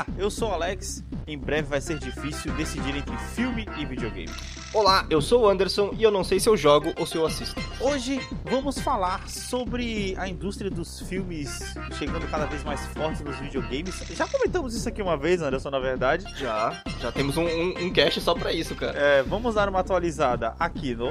Olá, eu sou o Alex. Em breve vai ser difícil decidir entre filme e videogame. Olá, eu sou o Anderson e eu não sei se eu jogo ou se eu assisto. Hoje vamos falar sobre a indústria dos filmes chegando cada vez mais forte nos videogames. Já comentamos isso aqui uma vez, Anderson, na verdade. Já, já temos um, um, um cast só pra isso, cara. É, vamos dar uma atualizada aqui no.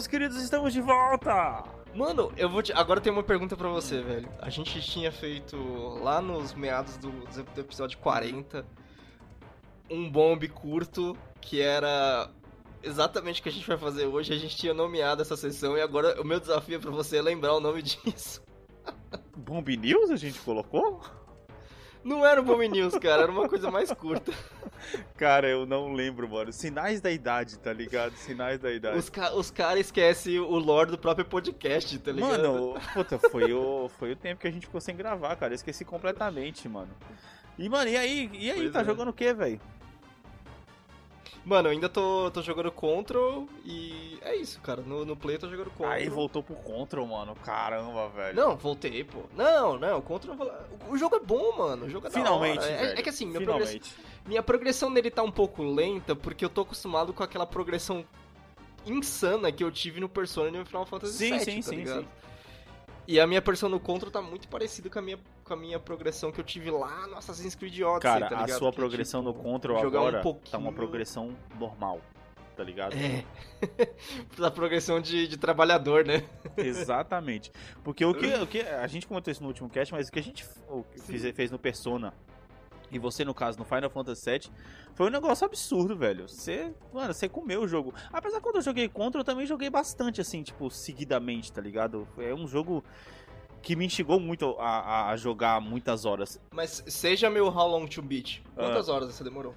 Meus queridos, estamos de volta! Mano, eu vou te... Agora tem uma pergunta pra você, velho. A gente tinha feito lá nos meados do, do episódio 40 um bombe curto que era exatamente o que a gente vai fazer hoje. A gente tinha nomeado essa sessão e agora o meu desafio é pra você lembrar o nome disso. Bomb News a gente colocou? Não era o Bomb News, cara, era uma coisa mais curta. Cara, eu não lembro, mano. Sinais da idade, tá ligado? Sinais da idade. Os, ca os caras esquecem o lore do próprio podcast, tá ligado? Mano, puta, foi o, foi o tempo que a gente ficou sem gravar, cara. Eu esqueci completamente, mano. E, mano, e aí? E aí, Pois tá é. jogando o quê, velho? Mano, eu ainda tô, tô jogando Control e é isso, cara. No, no Play eu tô jogando Control. Aí voltou pro Control, mano. Caramba, velho. Não, voltei, pô. Não, não, o Control. O jogo é bom, mano. O jogo é da Finalmente, hora. É-. É, que assim, minha, progress- Finalmente. minha progressão nele tá um pouco lenta porque eu tô acostumado com aquela progressão insana que eu tive no Persona e no Final Fantasy Sim, VII, sim, tá sim, ligado? sim. E a minha progressão no Control tá muito parecida com a minha, com a minha progressão que eu tive lá no Assassin's Creed Odyssey, Cara, tá a sua Que, progressão tipo, no Control jogar um agora tá pouquinho- uma progressão normal, tá ligado? É. da progressão de, de trabalhador, né? Exatamente. Porque o que, o que a gente comentou isso no último cast, mas o que a gente que fez, fez no Persona e você no caso no Final Fantasy VII foi um negócio absurdo, velho. Você, mano, você comeu o jogo. Apesar que quando eu joguei Contra, eu também joguei bastante assim, tipo, seguidamente, tá ligado? É um jogo que me instigou muito a, a- jogar muitas horas. Mas seja meu How Long to Beat. Quantas Ah. horas você demorou?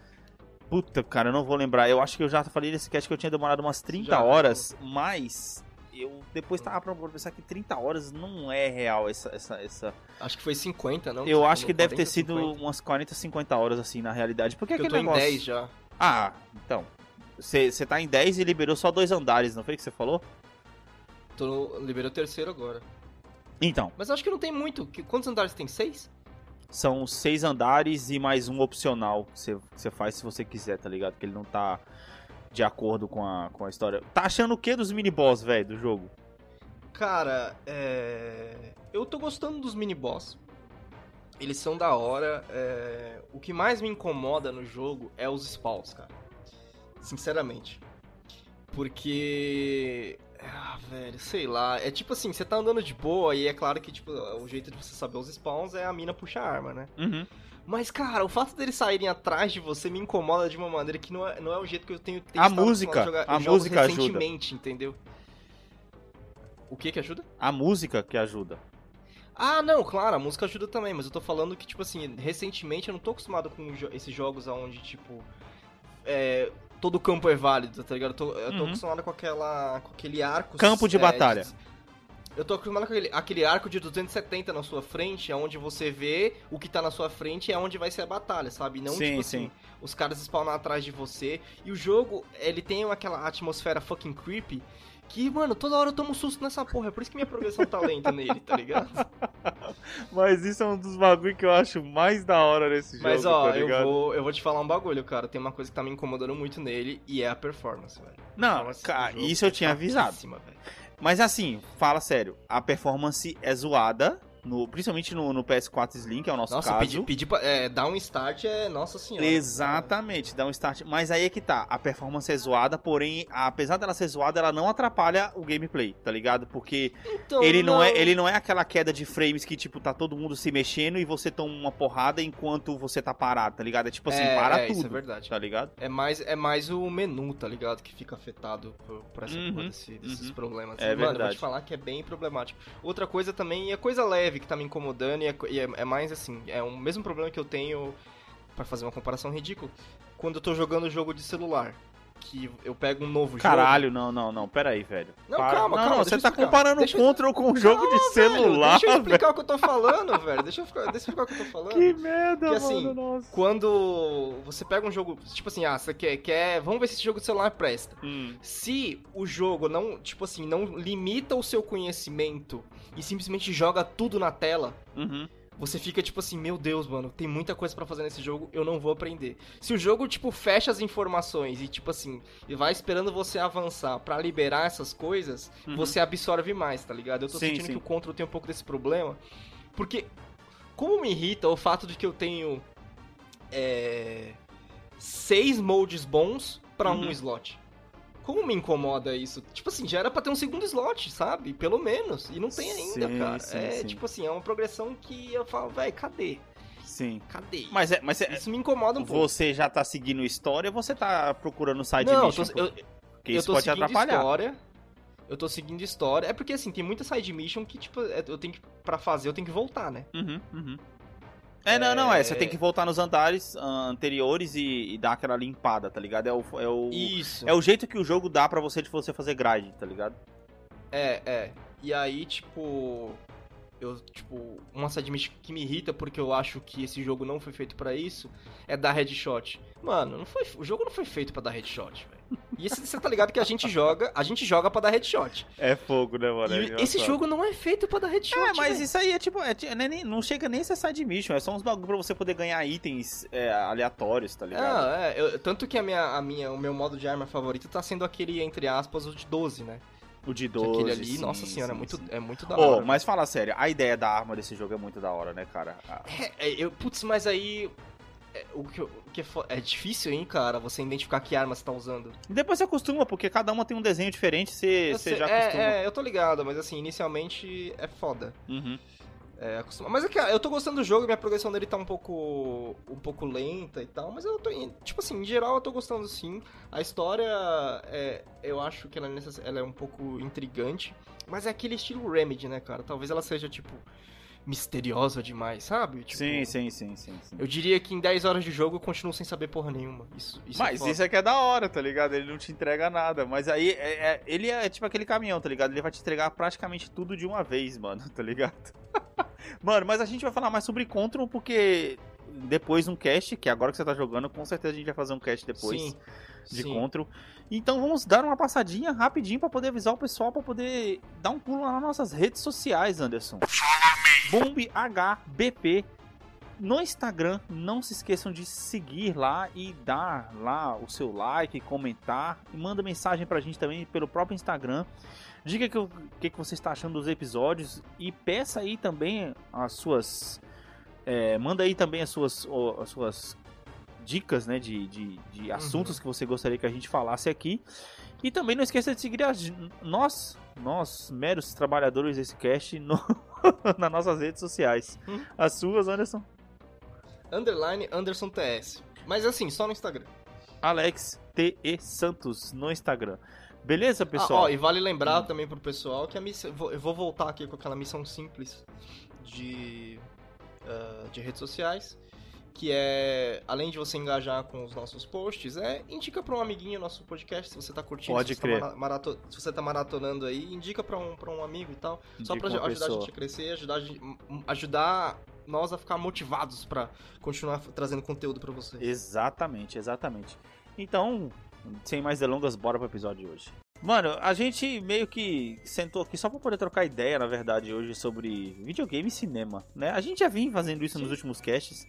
Puta, cara, eu não vou lembrar. Eu acho que eu já falei nesse cast que eu tinha demorado umas 30 Já, horas, mas eu depois tava pra pensar que 30 horas não é real essa, essa, essa... Acho que foi 50, não? Eu acho que deve ter 40, sido 50? umas 40, 50 horas assim na realidade. Porque Porque eu tô em negócio... 10 já. Ah, então. Você tá em 10 e liberou só dois andares, não foi que você falou? Tô no... Liberei o terceiro agora. Então, Mas eu acho que não tem muito. Quantos andares tem? Seis? são seis andares e mais um opcional que você- que você faz se você quiser, tá ligado? Que ele não tá de acordo com a, com a história. Tá achando o que dos mini-boss, velho, do jogo? Cara, é. Eu tô gostando dos mini-boss. Eles são da hora. é, O que mais me incomoda no jogo é os spawns, cara. Sinceramente. Porque. Ah, velho, sei lá. É tipo assim, você tá andando de boa e é claro que, tipo, o jeito de você saber os spawns é a mina puxar a arma, né? Uhum. Mas, cara, o fato deles saírem atrás de você me incomoda de uma maneira que não é, não é o jeito que eu tenho, tenho A música, acostumado a música ajuda. recentemente, entendeu? O que que ajuda? A música que ajuda. Ah, não, claro, a música ajuda também, mas eu tô falando que, tipo assim, recentemente eu não tô acostumado com esses jogos onde, tipo, é, todo campo é válido, tá ligado? Eu tô, eu tô Uhum. acostumado com aquela, com aquele arco... Campo de é, batalha. eu tô acostumado com aquele, aquele arco de 270 na sua frente, é onde você vê o que tá na sua frente e é onde vai ser a batalha, sabe? Não, Sim, tipo assim, sim. os caras spawnam atrás de você. E o jogo, ele tem aquela atmosfera fucking creepy que, mano, toda hora eu tomo susto nessa porra. É por isso que minha progressão tá lenta nele, tá ligado? Mas isso é um dos bagulho que eu acho mais da hora nesse jogo, Mas ó, tá eu vou, eu vou te falar um bagulho, cara. Tem uma coisa que tá me incomodando muito nele e é a performance, velho. Não, cara, isso eu é tinha avisado. Mas assim, fala sério, a performance é zoada, no, principalmente no, no PS4 Slim, que é o nosso Nossa, caso. pedir pedi pra, é, dar um start é. Nossa senhora. Exatamente, dá um start. Mas aí é que tá, a performance é zoada, porém, apesar dela ser zoada, ela não atrapalha o gameplay, tá ligado? Porque Então, ele não, é, ele não é aquela queda de frames que, tipo, tá todo mundo se mexendo e você toma uma porrada enquanto você tá parado, tá ligado? É tipo assim, É, para é, tudo. isso é verdade. Tá ligado? É mais, é mais o menu, tá ligado? Que fica afetado por, por essa Uhum, desse- desses uhum. problemas. É Mano, eu vou verdade. te falar que é bem problemático. Outra coisa também, e é coisa leve que tá me incomodando, e é, e é- é mais assim, é o mesmo problema que eu tenho, pra fazer uma comparação ridícula, quando eu tô jogando jogo de celular. Que eu pego um novo Caralho, não, não, não, pera aí, velho. Não, Para- calma, não, calma, não, você tá comparando o eu- Control com um jogo de velho, celular, deixa eu velho. explicar o que eu tô falando, velho. Deixa eu, deixa eu explicar o que eu tô falando. Que merda, Que, assim, mano, nossa. Quando você pega um jogo, tipo assim, ah, você quer, quer. Vamos ver se esse jogo de celular presta. Hum, Se o jogo não, tipo assim, não limita o seu conhecimento e simplesmente joga tudo na tela, uhum. Você fica tipo assim, meu Deus, mano, tem muita coisa pra fazer nesse jogo, eu não vou aprender. Se o jogo, tipo, fecha as informações e, tipo assim, e vai esperando você avançar pra liberar essas coisas, Uhum. você absorve mais, tá ligado? Eu tô Sim, sentindo sim. que o Control tem um pouco desse problema, porque como me irrita o fato de que eu tenho é, seis moldes bons pra um Uhum. slot. Como me incomoda isso? Tipo assim, já era pra ter um segundo slot, sabe? Pelo menos. E não tem ainda, Sim, cara. sim, é sim. tipo assim, é uma progressão que eu falo, velho, cadê? Sim. Cadê? Mas, é, mas é, Isso me incomoda um pouco. você já tá seguindo história ou você tá procurando side Não, mission? tô, eu, Porque eu isso tô pode te seguindo atrapalhar. história. Eu tô seguindo história. É porque assim, tem muita side mission que, tipo, é- eu tenho que. Pra fazer, eu tenho que voltar, né? Uhum, uhum. É, não, não, é. Você É. tem que voltar nos andares ah, anteriores e, e dar aquela limpada, tá ligado? É o, é o, Isso. é o jeito que o jogo dá pra você de você fazer grind, tá ligado? É, é. E aí, tipo. Eu, tipo, uma side mission que me irrita porque eu acho que esse jogo não foi feito pra isso é dar headshot. Mano, não foi, o jogo não foi feito pra dar headshot, velho. E esse, você tá ligado que a gente joga, a gente joga pra dar headshot. É fogo, né, mano? E esse jogo não é feito pra dar headshot. É, mas velho. isso aí é tipo, é, não é nem- não chega nem a ser side mission, é só uns bagulho pra você poder ganhar itens é, aleatórios, tá ligado? Ah, é, eu- tanto que a minha, a minha, o meu modo de arma favorito tá sendo aquele, entre aspas, o de 12, né? O de Que 12. aquele ali, sim, nossa senhora, é sim, muito, sim. é muito da hora. mas fala sério, a ideia da arma desse jogo é muito da hora, né, cara? Ah, É, é, eu, putz, mas aí. É, o que, o que é, é difícil, hein, cara, você identificar que arma você tá usando. Depois você acostuma, porque cada uma tem um desenho diferente, você, você já é, acostuma. é, eu tô ligado, mas assim, inicialmente é foda. Uhum. É, acostuma- Mas é que ah, eu tô gostando do jogo, minha progressão dele tá um pouco. um pouco lenta e tal, mas eu tô. Tipo assim, em geral eu tô gostando sim. A história, é, eu acho que ela é, necess- ela é um pouco intrigante, mas é aquele estilo Remedy, né, cara? Talvez ela seja, tipo, misteriosa demais, sabe? Tipo, sim, sim, sim, sim, sim. Eu diria que em 10 horas de jogo eu continuo sem saber porra nenhuma. Isso, isso é Mas foda. isso é que é da hora, tá ligado? Ele não te entrega nada. Mas aí, é- é- ele é tipo aquele caminhão, tá ligado? Ele vai te entregar praticamente tudo de uma vez, mano, tá ligado? mano, mas a gente vai falar mais sobre Control porque depois um cast, que agora que você tá jogando, com certeza a gente vai fazer um cast depois Sim, de sim. Control. Então vamos dar uma passadinha rapidinho pra poder avisar o pessoal, pra poder dar um pulo lá nas nossas redes sociais, Anderson. Bomb HBP no Instagram, não se esqueçam de seguir lá e dar lá o seu like, comentar e manda mensagem pra gente também pelo próprio Instagram. Diga que o que, que você está achando dos episódios e peça aí também as suas. é, manda aí também as suas, as suas dicas né, de, de, de assuntos que você gostaria que a gente falasse aqui. E também não esqueça de seguir nós, nós, meros trabalhadores desse cast, no, nas nossas redes sociais. Hum. As suas, Anderson? Underline Anderson TS. Mas assim, só no Instagram. Alex T.E. Santos no Instagram. Beleza, Ah, pessoal? ó, e vale lembrar Hum. também pro pessoal que a missão. vou- Eu vou voltar aqui com aquela missão simples de, ah, de redes sociais. Que é, além de você engajar com os nossos posts, é indica pra um amiguinho nosso podcast, se você tá curtindo, Pode se, crer. Você tá mara- marato- se você tá maratonando aí, indica pra um, pra um amigo e tal. Só Indica pra uma ajudar a pessoa. gente a crescer, ajudar, a ajudar nós a ficar motivados pra continuar trazendo conteúdo pra vocês. Exatamente, exatamente. Então, sem mais delongas, bora pro episódio de hoje. Mano, a gente meio que sentou aqui só pra poder trocar ideia, na verdade, hoje sobre videogame e cinema, né? A gente já vinha fazendo isso nos Sim. últimos casts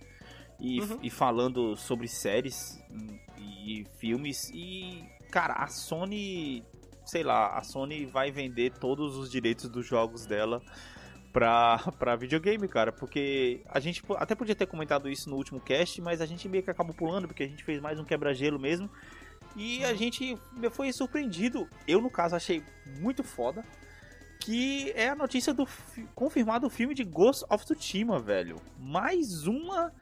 e, Uhum. e falando sobre séries hum, e filmes e, cara, a Sony, sei lá, a Sony vai vender todos os direitos dos jogos dela pra, pra videogame, cara. Porque a gente até podia ter comentado isso no último cast, mas a gente meio que acabou pulando, porque a gente fez mais um quebra-gelo mesmo. E a gente foi surpreendido. Eu, no caso, achei muito foda. Que é a notícia do fi- confirmado o filme de Ghost of Tsushima, velho. Mais uma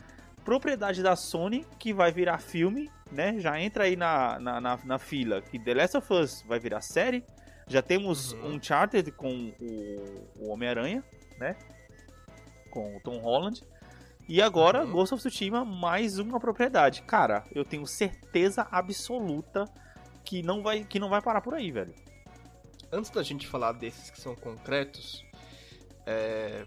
propriedade da Sony que vai virar filme, né? Já entra aí na, na, na, na fila que The Last of Us vai virar série. Já temos Uhum. Uncharted com o, o Homem-Aranha, né? Com o Tom Holland. E agora, Uhum. Ghost of Tsushima, mais uma propriedade. Cara, eu tenho certeza absoluta que não vai, que não vai parar por aí, velho. Antes da gente falar desses que são concretos, é,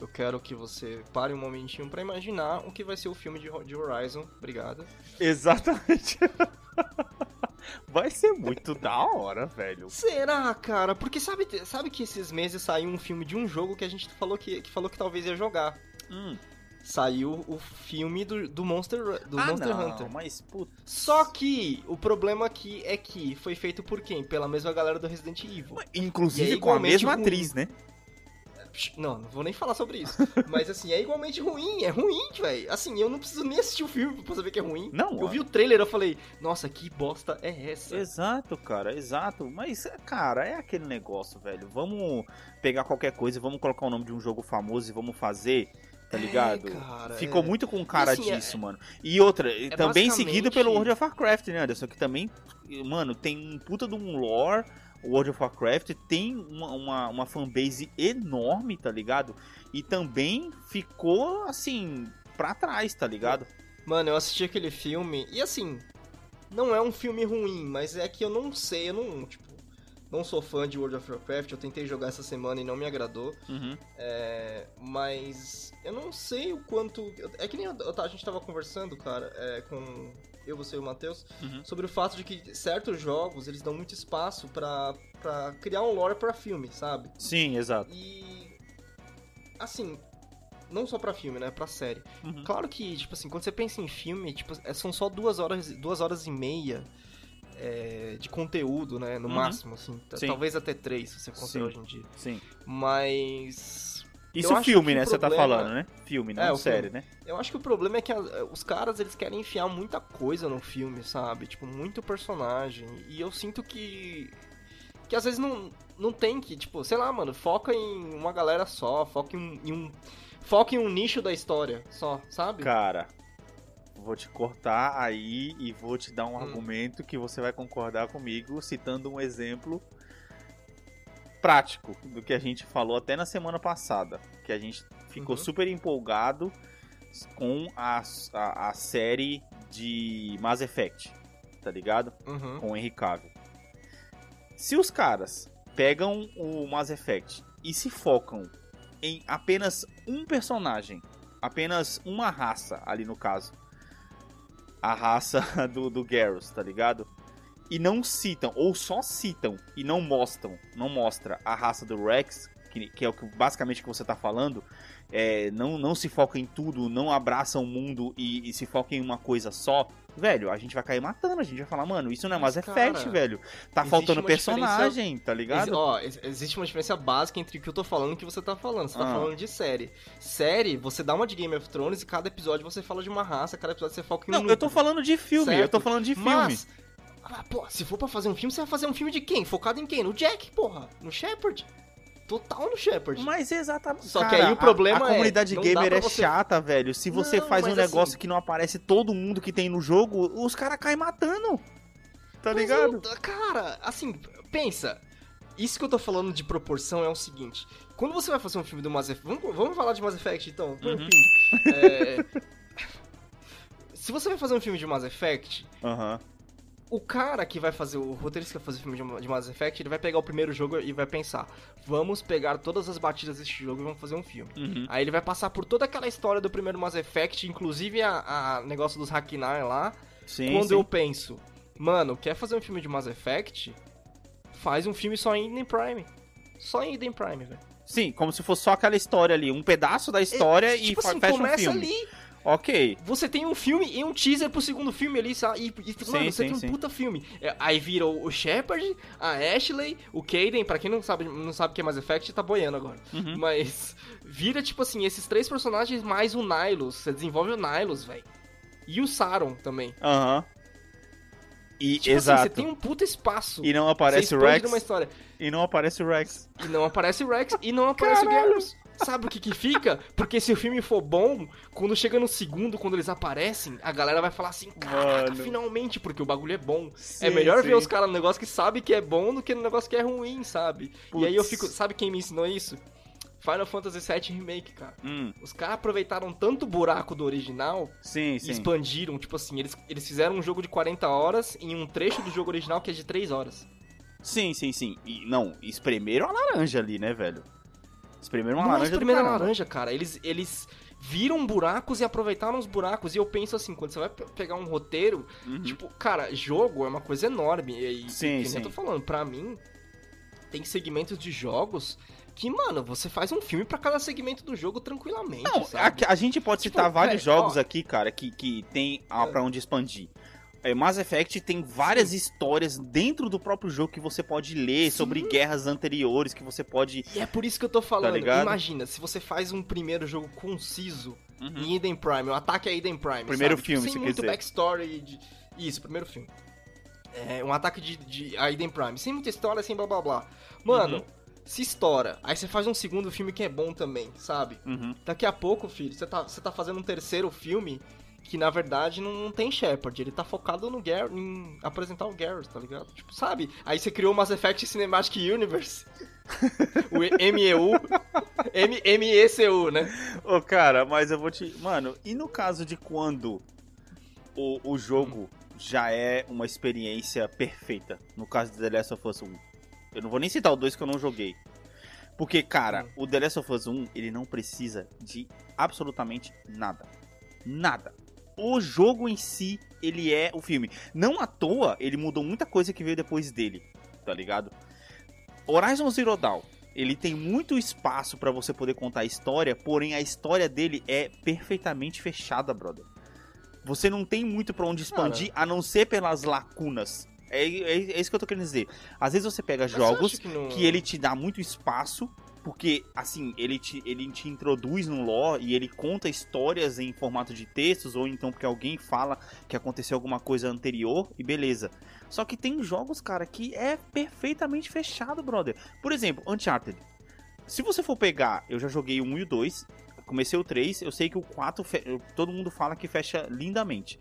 eu quero que você pare um momentinho pra imaginar o que vai ser o filme de, Ho- de Horizon. Obrigado. Exatamente. vai ser muito da hora, velho. Será, cara? Porque sabe, sabe que esses meses saiu um filme de um jogo que a gente falou que, que falou que talvez ia jogar. Hum. Saiu o filme do, do Monster, do ah, Monster não, Hunter. mas puta. Só que o problema aqui é que foi feito por quem? Pela mesma galera do Resident Evil. Inclusive com a mesma ruim. atriz, né? Não, não vou nem falar sobre isso. Mas assim, é igualmente ruim, é ruim, velho. Assim, eu não preciso nem assistir o filme pra saber que é ruim. Não, Eu vi o trailer, eu falei, nossa, que bosta é essa? Exato, cara, exato. Mas, cara, é aquele negócio, velho. Vamos pegar qualquer coisa e vamos colocar o nome de um jogo famoso e vamos fazer, tá É, ligado? cara, Ficou é. muito com cara assim, é- disso, mano. E outra, também basicamente- seguido pelo World of Warcraft, né, Anderson? Que também, mano, tem um puta de um lore. O World of Warcraft tem uma, uma, uma fanbase enorme, tá ligado? E também ficou, assim, pra trás, tá ligado? Mano, eu assisti aquele filme e assim, não é um filme ruim, mas é que eu não sei, eu não, tipo, não sou fã de World of Warcraft, eu tentei jogar essa semana e não me agradou, Uhum. é, mas eu não sei o quanto... É que nem eu- a gente tava conversando, cara, é, com eu, você e o Matheus, Uhum. sobre o fato de que certos jogos, eles dão muito espaço pra, pra criar um lore pra filme, sabe? Sim, exato. E... Assim, não só pra filme, né? Pra série. Uhum. Claro que, tipo assim, quando você pensa em filme, tipo, é- são só duas horas, duas horas e meia é, de conteúdo, né? No Uhum. máximo, assim. Sim. Talvez até três, se você considerar Sim. hoje em dia. Sim. Mas. Isso acho filme, né? o Você tá problema- falando, né? Filme, não É, série, filme. né? Eu acho que o problema é que os caras, eles querem enfiar muita coisa no filme, sabe? Tipo, muito personagem. E eu sinto que. Que às vezes não, não tem que, tipo, sei lá, mano, foca em uma galera só, foca em, em um. Foca em um nicho da história só, sabe? Cara, vou te cortar aí e vou te dar um Hum. argumento que você vai concordar comigo, citando um exemplo prático do que a gente falou até na semana passada. Que a gente ficou Uhum. super empolgado com a, a, a série de Mass Effect, tá ligado? Uhum. com o Henry Cavill. Se os caras pegam o Mass Effect e se focam em apenas um personagem, apenas uma raça ali no caso, a raça do, do Garrus, tá ligado? E não citam, ou só citam e não mostram, não mostra a raça do Rex, que, que é o que basicamente que você tá falando, é, não, não se foca em tudo, não abraça o mundo e, e se foca em uma coisa só, velho, a gente vai cair matando, a gente vai falar, mano, isso não é Mas, Mass Effect, cara, velho. Tá faltando personagem, tá Ex- ligado? ó, ex- existe uma diferença básica entre o que eu tô falando e o que você tá falando. Você tá Ah. falando de série. Série, você dá uma de Game of Thrones e cada episódio você fala de uma raça, cada episódio você foca em um Não, eu tô núcleo. falando de filme, Certo. eu tô falando de filme. Mas, ah, pô, se for pra fazer um filme, você vai fazer um filme de quem? Focado em quem? No Jack, porra. No Shepard. Total no Shepard. Mas exatamente. Só que cara, aí o problema a, a é, comunidade não dá gamer é você- chata, velho. Se você Não, faz um mas negócio assim- que não aparece todo mundo que tem no jogo, os caras caem matando. Tá Mas ligado? não- cara, assim, pensa. Isso que eu tô falando de proporção é o seguinte. Quando você vai fazer um filme do Mass Effect... Vamos, vamos falar de Mass Effect, então. O Uhum. ping. É, Se você vai fazer um filme de Mass Effect, Aham. O cara que vai fazer, o roteirista que vai fazer o filme de- Mass Effect, ele vai pegar o primeiro jogo e vai pensar, vamos pegar todas as batidas deste jogo e vamos fazer um filme. Uhum. Aí ele vai passar por toda aquela história do primeiro Mass Effect, inclusive a, a negócio dos Hakinar lá. Sim, quando sim. eu penso, mano, quer fazer um filme de Mass Effect? Faz um filme só em Eden Prime. Só em Eden Prime, velho. Sim, como se fosse só aquela história ali, um pedaço da história e tipo fa- assim, fecha um começa filme. ali, Ok. você tem um filme e um teaser pro segundo filme ali, sabe? E, e Sim, mano, você sim, tem um sim. puta filme. É, aí vira o, Shepard, a Ashley, o Caden, pra quem não sabe, não sabe o que é Mass Effect, tá boiando agora. Uhum. Mas vira, tipo assim, esses três personagens mais o Nihilus. Você desenvolve o Nihilus, velho. E o Saron também. Aham. E, Tipo exato. assim, você tem um puta espaço. E não aparece o Rex. E não aparece o Rex. E não aparece o Rex e não aparece o Garrus. Sabe o que que fica? Porque se o filme for bom, quando chega no segundo, quando eles aparecem, a galera vai falar assim, caraca, Mano. finalmente, porque o bagulho é bom. Sim, é melhor ver sim. os caras no negócio que sabe que é bom do que no negócio que é ruim, sabe? E aí eu fico, sabe quem me ensinou isso? Final Fantasy VII Remake, cara. Hum, Os caras aproveitaram tanto o buraco do original sim, e sim. expandiram. Tipo assim, eles, eles fizeram um jogo de 40 horas em um trecho do jogo original que é de 3 horas. Sim, sim, sim. E, não, espremeram a laranja ali, né, velho? Espremeram uma Não é laranja do primeira caramba. laranja, cara. Eles, eles viram buracos e aproveitaram os buracos. E eu penso assim, quando você vai pe- pegar um roteiro, Uhum. tipo, cara, jogo é uma coisa enorme. E, e Sim, que nem sim. eu tô falando, pra mim, tem segmentos de jogos que, mano, você faz um filme pra cada segmento do jogo tranquilamente, Não, a, a gente pode Tipo, citar vários velho, jogos ó. aqui, cara, que, que tem ah, É. pra onde expandir. É, Mass Effect tem várias histórias dentro do próprio jogo que você pode ler Sim. sobre guerras anteriores, que você pode. E é por isso que eu tô falando. ligado? Imagina, se você faz um primeiro jogo conciso Uhum. em Eden Prime, o ataque a Eden Prime. Primeiro sabe? filme, Sem você quer muito dizer. backstory. De... Isso, primeiro filme. É, um ataque de, de a Eden Prime. Sem muita história, sem blá blá blá. Mano, Uhum. se estoura. Aí você faz um segundo filme que é bom também, sabe? Uhum. Daqui a pouco, filho, você tá, você tá fazendo um terceiro filme que na verdade não, não tem Shepard. Ele tá focado no Gar em apresentar o Garrus, tá ligado? Tipo, sabe? Aí você criou o Mass Effect Cinematic Universe. o MEU. M MECU, né? Ô, cara, mas eu vou te. Mano, e no caso de quando o, o jogo já é uma experiência perfeita? No caso de The Last of Us 1. Eu não vou nem citar o 2 que eu não joguei. Porque, cara, o The Last of Us 1, ele não precisa de absolutamente nada. Nada. O jogo em si, ele é o filme. Não à toa, ele mudou muita coisa que veio depois dele, tá ligado? Horizon Zero Dawn, ele tem muito espaço pra você poder contar a história, porém a história dele é perfeitamente fechada, brother. Você não tem muito pra onde expandir, a não ser pelas lacunas. É, é- é isso que eu tô querendo dizer. Às vezes você pega Mas jogos que, não- que ele te dá muito espaço, porque, assim, ele te, ele te introduz no lore e ele conta histórias em formato de textos, ou então porque alguém fala que aconteceu alguma coisa anterior, e beleza. Só que tem jogos, cara, que é perfeitamente fechado, brother. Por exemplo, Uncharted. Se você for pegar, eu já joguei o 1 e o 2, comecei o 3, eu sei que o 4, fe- eu- todo mundo fala que fecha lindamente.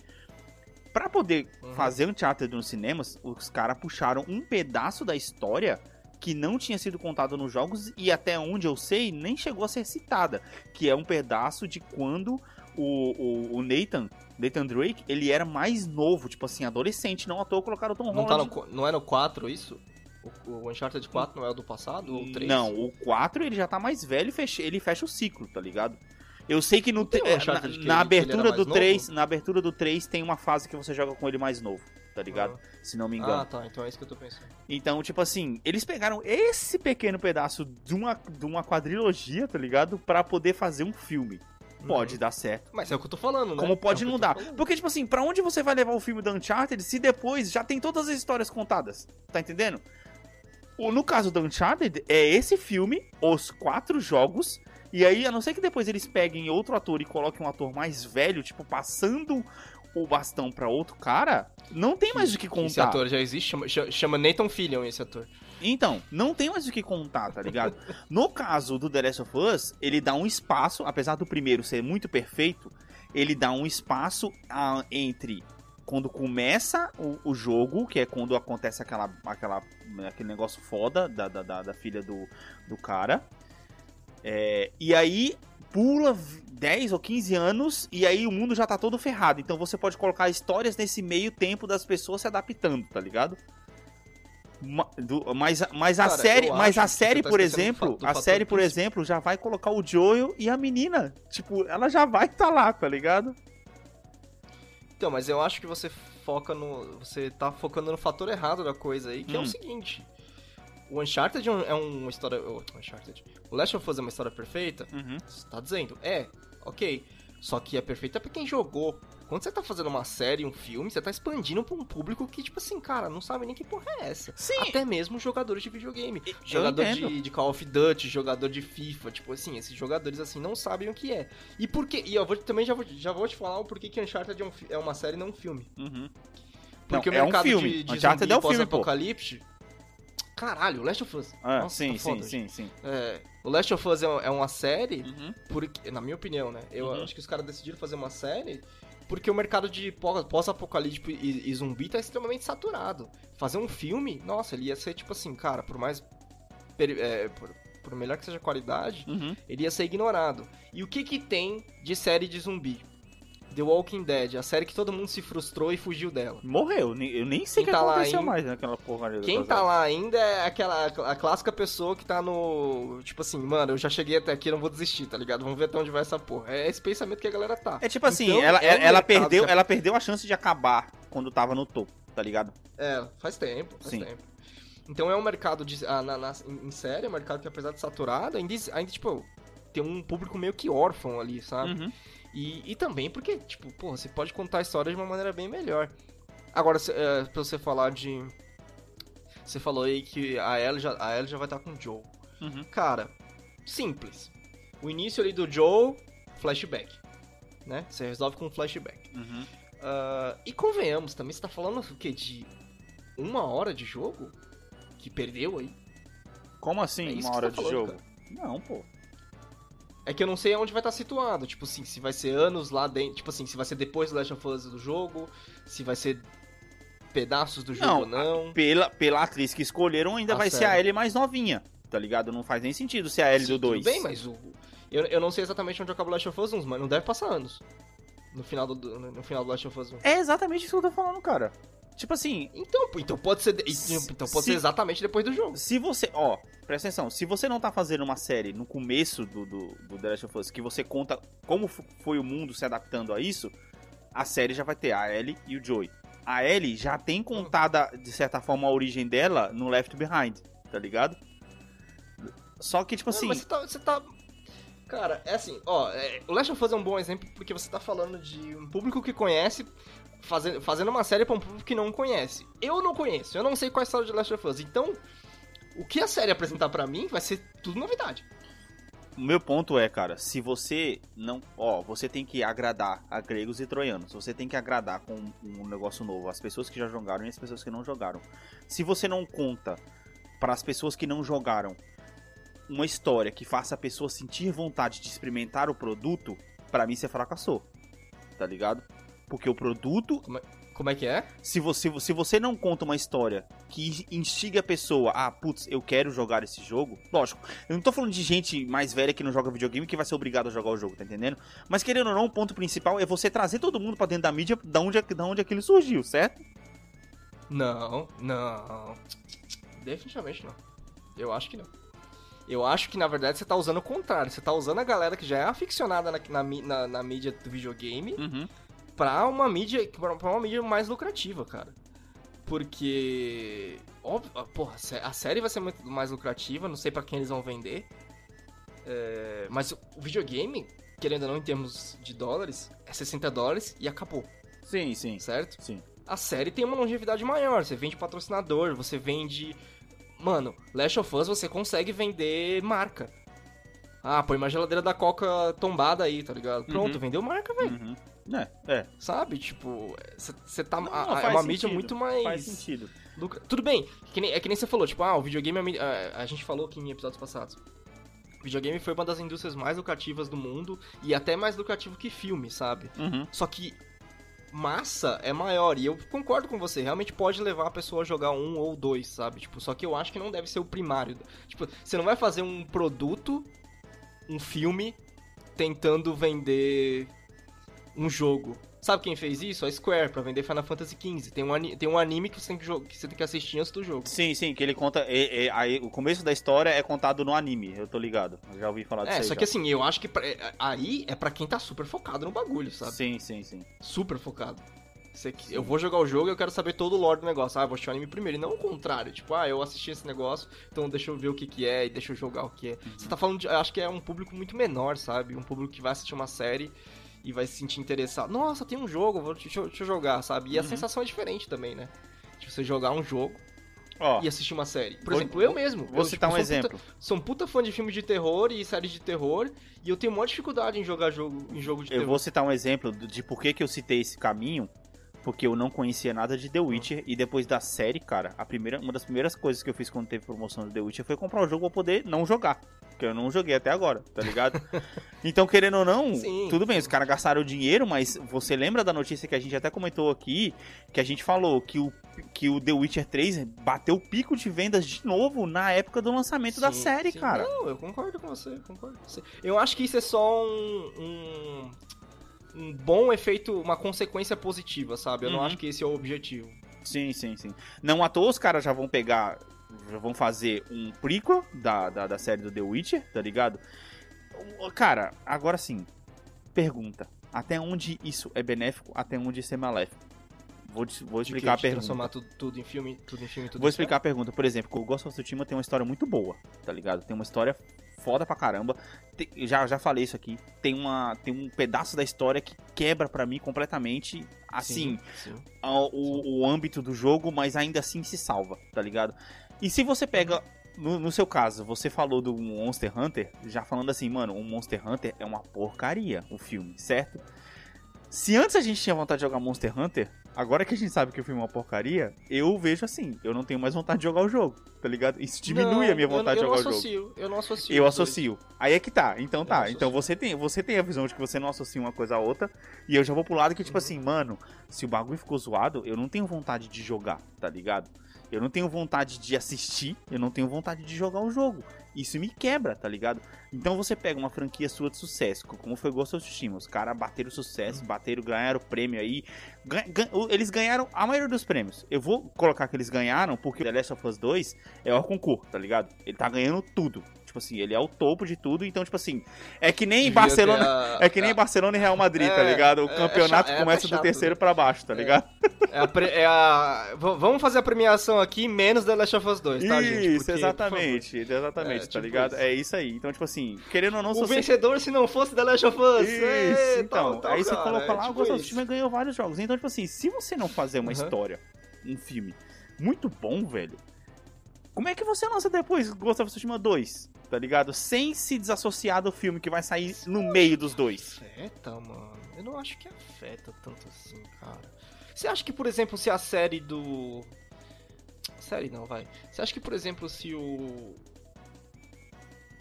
Pra poder Uhum. fazer Uncharted nos cinemas, os caras puxaram um pedaço da história que não tinha sido contado nos jogos e até onde eu sei nem chegou a ser citada, que é um pedaço de quando o, o, o Nathan, Nathan Drake, ele era mais novo, tipo assim, adolescente, não à toa colocaram o Tom Não, Holland. tá no, não é no 4 isso? O, o Uncharted 4 não é o do passado? Ou o 3? Não, o 4 ele já tá mais velho e fecha, ele fecha o ciclo, tá ligado? Eu sei que no Uncharted na, que na ele- que ele abertura era do novo? 3, na abertura do 3 tem uma fase que você joga com ele mais novo, tá ligado? Se não me engano. Ah, tá. Então é isso que eu tô pensando. Então, tipo assim, eles pegaram esse pequeno pedaço de uma, de uma quadrilogia, tá ligado? Pra poder fazer um filme. Pode Uhum. dar certo. Mas é o que eu tô falando, né? Como pode É não dar. falando. Porque, tipo assim, pra onde você vai levar o filme do Uncharted se depois já tem todas as histórias contadas? Tá entendendo? O- No caso do Uncharted, é esse filme, os quatro jogos, e aí, a não ser que depois eles peguem outro ator e coloquem um ator mais velho, tipo, passando o bastão pra outro cara, não tem mais o que contar. Esse ator já existe, chama, cha- chama Nathan Fillion esse ator. Então, não tem mais o que contar, tá ligado? No caso do The Last of Us, ele dá um espaço, apesar do primeiro ser muito perfeito, ele dá um espaço ah, entre quando começa o, o jogo, que é quando acontece aquela, aquela, aquele negócio foda da, da, da- da filha do, do cara, é, e aí pula 10 ou 15 anos e aí o mundo já tá todo ferrado. Então você pode colocar histórias nesse meio tempo das pessoas se adaptando, tá ligado? Ma- do- mas, mas a Cara, série, eu mas a série, tá por exemplo, a série, por principal. exemplo, já vai colocar o Joel e a menina. Tipo, ela já vai estar lá, tá ligado? Então, mas eu acho que você foca no. Você tá focando no fator errado da coisa aí, que é Hum. o seguinte. O Uncharted é, é uma história. O Uncharted. O Last of Us é uma história perfeita? Uhum. Você tá dizendo? É, ok. Só que é perfeita pra quem jogou. Quando você tá fazendo uma série, um filme, você tá expandindo pra um público que, tipo assim, cara, não sabe nem que porra é essa. Sim. Até mesmo jogadores de videogame. Eu Jogador de, de Call of Duty, jogador de FIFA, tipo assim, esses jogadores assim não sabem o que é. E por quê? E eu vou, também já vou, já vou te falar o porquê que Uncharted é, um é uma série, não um filme. Uhum. Porque Não, o é um mercado filme. de, de Uncharted zumbi é um pós-apocalipse... Caralho, Last of Us. Ah, Nossa, sim, tá sim, sim, sim. É, o Last of Us é, é uma série, Uhum. porque, na minha opinião, né? Eu Uhum. acho que os caras decidiram fazer uma série porque o mercado de pós- pós-apocalíptico e, e zumbi tá extremamente saturado. Fazer um filme, nossa, ele ia ser tipo assim, cara, por mais. peri- é, por, por melhor que seja a qualidade, Uhum. ele ia ser ignorado. E o que que tem de série de zumbi? The Walking Dead, a série que todo mundo se frustrou e fugiu dela. Morreu. Eu nem sei o Quem que tá lá aconteceu ainda- mais naquela porcaria. Quem tá lá ainda é aquela a clássica pessoa que tá no. Tipo assim, mano, eu já cheguei até aqui, não vou desistir, tá ligado? Vamos ver até onde vai essa porra. É esse pensamento que a galera tá. É tipo assim, Então, ela, é ela, perdeu, ela perdeu a chance de acabar quando tava no topo, tá ligado? É, faz tempo, faz Sim. tempo. Então é um mercado de, ah, na, na- em em série, é um mercado que apesar de saturado, ainda, ainda tipo, tem um público meio que órfão ali, sabe? Uhum. E, e também porque, tipo, porra, você pode contar a história de uma maneira bem melhor. Agora, cê- é, pra você falar de. Você falou aí que a Ellie já, a Ellie já vai estar com o Joe. Uhum. Cara, simples. O início ali do Joe, flashback. Né? Você resolve com um flashback. Uhum. Ah, e convenhamos também, você tá falando o quê? De uma hora de jogo? Que perdeu aí? Como assim, É uma hora tá de falando, jogo? Não, pô. É que eu não sei onde vai estar situado. Tipo assim, se vai ser anos lá dentro. Tipo assim, se vai ser depois do Last of Us do jogo. Se vai ser pedaços do jogo Não, ou não. Pela, pela atriz que escolheram, ainda Ah, vai ser sério? a Ellie mais novinha, tá ligado? Não faz nem sentido ser a Ellie Sim, do 2. Tudo bem, mas o. Eu, eu não sei exatamente onde acaba o Last of Us 1, mas não deve passar anos. No final do, do- no final do Last of Us 1. É exatamente isso que eu tô falando, cara. Tipo assim, Então, então pode ser. Então pode se- ser exatamente depois do jogo. se você. Ó, presta atenção. Se você não tá fazendo uma série no começo do, do, do The Last of Us, que você conta como foi o mundo se adaptando a isso, a série já vai ter a Ellie e o Joey. A Ellie já tem contada, de certa forma, a origem dela no Left Behind, tá ligado? Só que, tipo assim. mas você tá, você tá- Cara, é assim, ó, é, o Last of Us é um bom exemplo porque você tá falando de um público que conhece, fazendo, fazendo uma série pra um público que não conhece. Eu não conheço, eu não sei qual é a história de Last of Us, então o que a série apresentar pra mim vai ser tudo novidade. O meu ponto é, cara, se você não. Ó, você tem que agradar a gregos e troianos. Você tem que agradar com um negócio novo. As pessoas que já jogaram e as pessoas que não jogaram. Se você não conta para as pessoas que não jogaram uma história que faça a pessoa sentir vontade de experimentar o produto, pra mim você fracassou. Tá ligado? Porque o produto Como é que é? se você, se você não conta uma história que instiga a pessoa, ah, putz, eu quero jogar esse jogo, lógico, eu não tô falando de gente mais velha que não joga videogame que vai ser obrigado a jogar o jogo, tá entendendo? Mas querendo ou não, o ponto principal é você trazer todo mundo pra dentro da mídia da onde, da onde aquilo surgiu, certo? Não, não. Definitivamente não. Eu acho que não. Eu acho que na verdade você tá usando o contrário. Você tá usando a galera que já é aficionada na, na, na- na mídia do videogame Uhum. Pra uma mídia, pra pra uma mídia mais lucrativa, cara. Porque. Óbvio, ah, porra, a sé- a série vai ser muito mais lucrativa, não sei pra quem eles vão vender. É, mas o videogame, querendo ou não, em termos de dólares, é 60 dólares e acabou, Sim, sim, certo? sim. A série tem uma longevidade maior. Você vende patrocinador, você vende. Mano, Last of Us você consegue vender marca. Ah, põe uma geladeira da Coca tombada aí, tá ligado? Pronto, Uhum. vendeu marca, velho. Uhum. É, é. Sabe? Tipo, você tá. Não, não, a- é uma mídia sentido, muito mais. Faz sentido. lucra- Tudo bem, que nem- é que nem você falou, tipo, ah, o videogame é a, mídia- a, a gente falou aqui em episódios passados. O videogame foi uma das indústrias mais lucrativas do mundo e até mais lucrativo que filme, sabe? Uhum. Só que massa é maior. E eu concordo com você. Realmente pode levar a pessoa a jogar um ou dois, sabe? Tipo, só que eu acho que não deve ser o primário. Tipo, você não vai fazer um produto, um filme, tentando vender um jogo. Sabe quem fez isso? A Square, pra vender Final Fantasy XV. Tem um, tem um anime que você, tem que, que você tem que assistir antes do jogo. Sim, sim, que ele conta. é- é- aí, o começo da história é contado no anime, eu tô ligado. Eu já ouvi falar disso. É, só já. que assim, eu acho que pra- é- aí é pra quem tá super focado no bagulho, sabe? Sim, sim, sim. super focado. Você eu vou jogar o jogo e eu quero saber todo o lore do negócio. Ah, vou assistir o anime primeiro. E não o contrário. Tipo, ah, eu assisti esse negócio, então deixa eu ver o que que é e deixa eu jogar o que é. Você tá falando de... Eu acho que é um público muito menor, sabe? Um público que vai assistir uma série e vai se sentir interessado. Nossa, tem um jogo, vou, deixa, eu- deixa eu jogar, sabe? E a Uhum. sensação é diferente também, né? De você jogar um jogo e assistir uma série. Por Vou- exemplo, eu mesmo. vou eu, citar um sou puta- exemplo. sou um puta fã de filmes de terror e séries de terror. E eu tenho maior dificuldade em jogar jogo, em jogo de Eu terror. vou citar um exemplo de por que, que eu citei esse caminho. Porque eu não conhecia nada de The Witcher e depois da série, cara, a primeira, uma das primeiras coisas que eu fiz quando teve promoção do The Witcher foi comprar o jogo pra poder não jogar. Porque eu não joguei até agora, tá ligado? então, querendo ou não, Sim. tudo bem, os caras gastaram dinheiro, mas você lembra da notícia que a gente até comentou aqui, que a gente falou que o, que o The Witcher 3 bateu o pico de vendas de novo na época do lançamento da Sim, série, sim. cara. Não, eu concordo com você, concordo com você. Eu acho que isso é só um, um, um bom efeito, uma consequência positiva, sabe? Eu não Uhum. acho que esse é o objetivo. Sim, sim, sim. Não à toa os caras já vão pegar. Já vão fazer um prequel da, da, da série do The Witcher, tá ligado? Cara, agora sim. Pergunta. Até onde isso é benéfico? Até onde isso é maléfico? Vou, vou explicar a pergunta. transformar tudo, tudo em filme, tudo em filme, tudo Vou explicar a pergunta. Por exemplo, o Ghost of Tsushima tem uma história muito boa, tá ligado? Tem uma história foda pra caramba. Tem- já, já falei isso aqui. Tem, uma, tem um pedaço da história que quebra pra mim completamente, assim, Sim, sim. o, o âmbito do jogo, mas ainda assim se salva, tá ligado? E se você pega, no, no seu caso, você falou do Monster Hunter, já falando assim, mano, o Monster Hunter é uma porcaria, o filme, certo? Se antes a gente tinha vontade de jogar Monster Hunter, agora que a gente sabe que o filme é uma porcaria, eu vejo assim, eu não tenho mais vontade de jogar o jogo, tá ligado? Isso diminui Não, a minha vontade eu, de eu jogar não o jogo. associo, Eu não associo. Eu dois. associo. Aí é que tá. Então tá. associo. Então você tem, você tem a visão de que você não associa uma coisa a outra. E eu já vou pro lado que, tipo Uhum. assim, mano, se o bagulho ficou zoado, eu não tenho vontade de jogar, tá ligado? Eu não tenho vontade de assistir, eu não tenho vontade de jogar o jogo. Isso me quebra, tá ligado? Então você pega uma franquia sua de sucesso, como foi Ghost of Tsushima, os caras bateram sucesso, bateram, ganharam prêmio aí. Gan- gan- eles ganharam a maioria dos prêmios. Eu vou colocar que eles ganharam porque The Last of Us 2 é o concurso, tá ligado? Ele tá ganhando tudo. Tipo assim, ele é o topo de tudo, então, tipo assim, é que nem Devia Barcelona. a- É que nem a- Barcelona e Real Madrid, tá É, ligado? O é, é campeonato é começa do chato, terceiro né? pra baixo, tá É. ligado? É a, pre- a- Vamos fazer a premiação aqui, menos The Last of Us 2, tá, gente? isso, Porque, exatamente, exatamente, tá tipo ligado? isso. É isso aí. Então, tipo assim, querendo ou não. O você vencedor, se não fosse The Last of Us. Isso, é, então. tal, tal, aí você cara, coloca lá, o tipo Ghost of ganhou vários jogos. Então, tipo assim, se você não fazer uma Uhum. história, um filme muito bom, velho, como é que você lança depois Ghost of Tsushima 2? Tá ligado? Sem se desassociar do filme que vai sair no meio dos dois. Afeta, mano. Eu não acho que afeta tanto assim, cara. Você acha que, por exemplo, se a série do. Série não, vai. Você acha que, por exemplo, se o.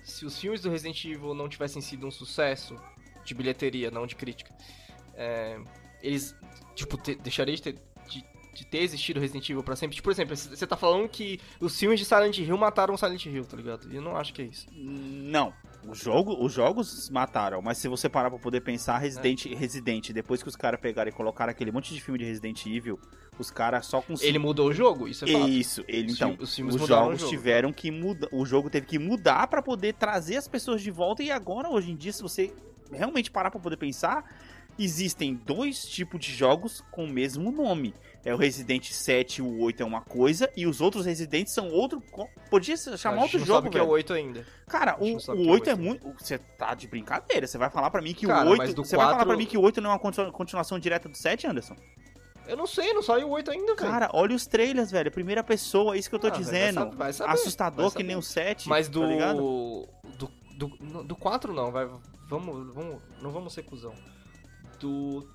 Se os filmes do Resident Evil não tivessem sido um sucesso de bilheteria, não de crítica, é, eles, tipo, te- deixariam de ter, de, ter existido Resident Evil pra sempre? Tipo, por exemplo, você tá falando que os filmes de Silent Hill mataram Silent Hill, tá ligado? E eu não acho que é isso. Não. O jogo, os jogos mataram, mas se você parar pra poder pensar, Resident, É. Resident, depois que os caras pegaram e colocaram aquele monte de filme de Resident Evil, os caras só com Ele mudou o jogo? Isso é fato. Isso, ele Os então. os filmes os jogos jogo. tiveram que mudar. O jogo teve que mudar pra poder trazer as pessoas de volta. E agora, hoje em dia, se você realmente parar pra poder pensar, existem dois tipos de jogos com o mesmo nome. É o Resident 7 e o 8 é uma coisa, e os outros Residentes são outro. Podia chamar outro não jogo, sabe que é velho. o 8 ainda. Cara, o, o o que é 8 é oito. muito. Você tá de brincadeira. Você vai falar pra mim que Cara, o mas 8. do Você vai falar pra mim que o 8 não é uma continua- continuação direta do 7, Anderson? Eu não sei, não saiu o 8 ainda, velho. Cara, olha os trailers, velho. Primeira pessoa, é isso que eu tô Ah, velho, dizendo. saber- vai saber, Assustador vai que nem o 7. Mas do. Tá do, do, do 4 não, vai. Vamos, vamos. Não vamos ser cuzão. Do.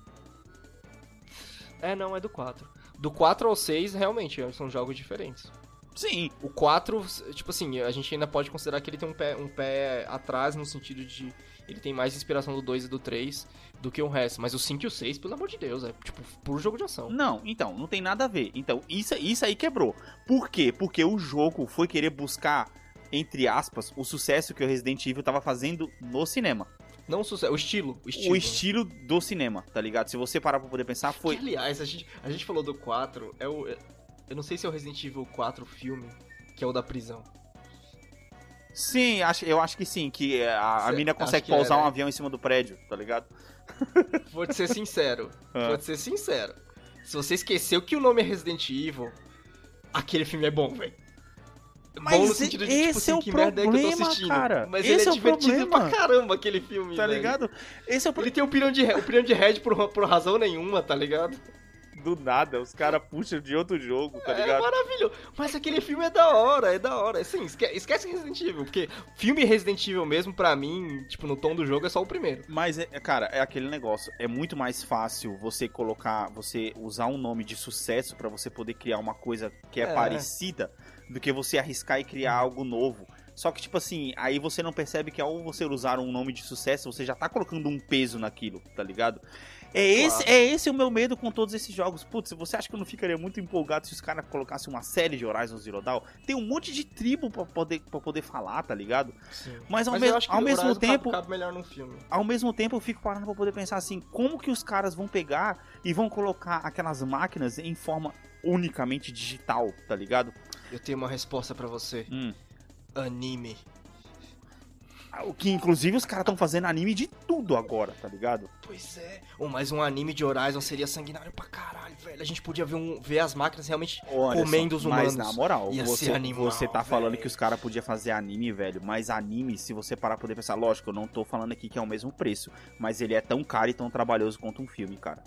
É, não, é do 4. Do 4 ao 6, realmente, são jogos diferentes. Sim. O 4, tipo assim, a gente ainda pode considerar que ele tem um pé, um pé atrás no sentido de. Ele tem mais inspiração do 2 e do 3 do que o resto. Mas o 5 e o 6, pelo amor de Deus, é tipo puro jogo de ação. Não, então, não tem nada a ver. Então, isso, isso aí quebrou. Por quê? Porque o jogo foi querer buscar, entre aspas, o sucesso que o Resident Evil tava fazendo no cinema. Não o sucesso, o estilo. O estilo. O estilo do cinema, tá ligado? Se você parar pra poder pensar, foi. Que, aliás, a gente, a gente falou do 4, é o. Eu não sei se é o Resident Evil 4 filme, que é o da prisão. Sim, acho, eu acho que sim, que é, a, a mina consegue é, pousar um né? avião em cima do prédio, tá ligado? Vou te ser sincero. Ah. Vou te ser sincero. Se você esqueceu que o nome é Resident Evil, aquele filme é bom, velho. Mas bom no sentido de, tipo esse assim, é o que merda é que eu tô problema, assistindo. cara. Mas Esse ele é é o divertido problema. pra caramba, aquele filme, Tá velho. ligado? Esse é o Ele problema. tem o pilhão de, re- o pilhão de head por, por razão nenhuma, tá ligado? Do nada, os caras puxam de outro jogo, tá É ligado? maravilhoso. Mas aquele filme é da hora, é da hora. Assim, esque- esquece Resident Evil, porque filme Resident Evil mesmo, pra mim, tipo, no tom do jogo, é só o primeiro. Mas, é, cara, é aquele negócio. É muito mais fácil você colocar, você usar um nome de sucesso pra você poder criar uma coisa que é, É. parecida do que você arriscar e criar algo novo. Só que, tipo assim, aí você não percebe que ao você usar um nome de sucesso, você já tá colocando um peso naquilo, tá ligado? É esse, Claro. é esse o meu medo com todos esses jogos. Putz, você acha que eu não ficaria muito empolgado se os caras colocassem uma série de Horizon Zero Dawn? Tem um monte de tribo pra poder, pra poder falar, tá ligado? Sim. Mas ao, Mas mes- eu acho que ao mesmo Horizon tempo, cabe, cabe melhor num filme. ao mesmo tempo eu fico parando pra poder pensar assim, como que os caras vão pegar e vão colocar aquelas máquinas em forma unicamente digital, tá ligado? Eu tenho uma resposta pra você. Hum. Anime. O que inclusive os caras estão fazendo anime de tudo agora, tá ligado? Pois é. Oh, mas um anime de Horizon seria sanguinário pra caralho, velho. A gente podia ver, um, ver as máquinas realmente Anderson, comendo os Mas humanos. na moral, Ia você, animal, você tá falando velho. que os caras podiam fazer anime, velho. Mas anime, se você parar pra poder pensar, lógico, eu não tô falando aqui que é o mesmo preço. Mas ele é tão caro e tão trabalhoso quanto um filme, cara.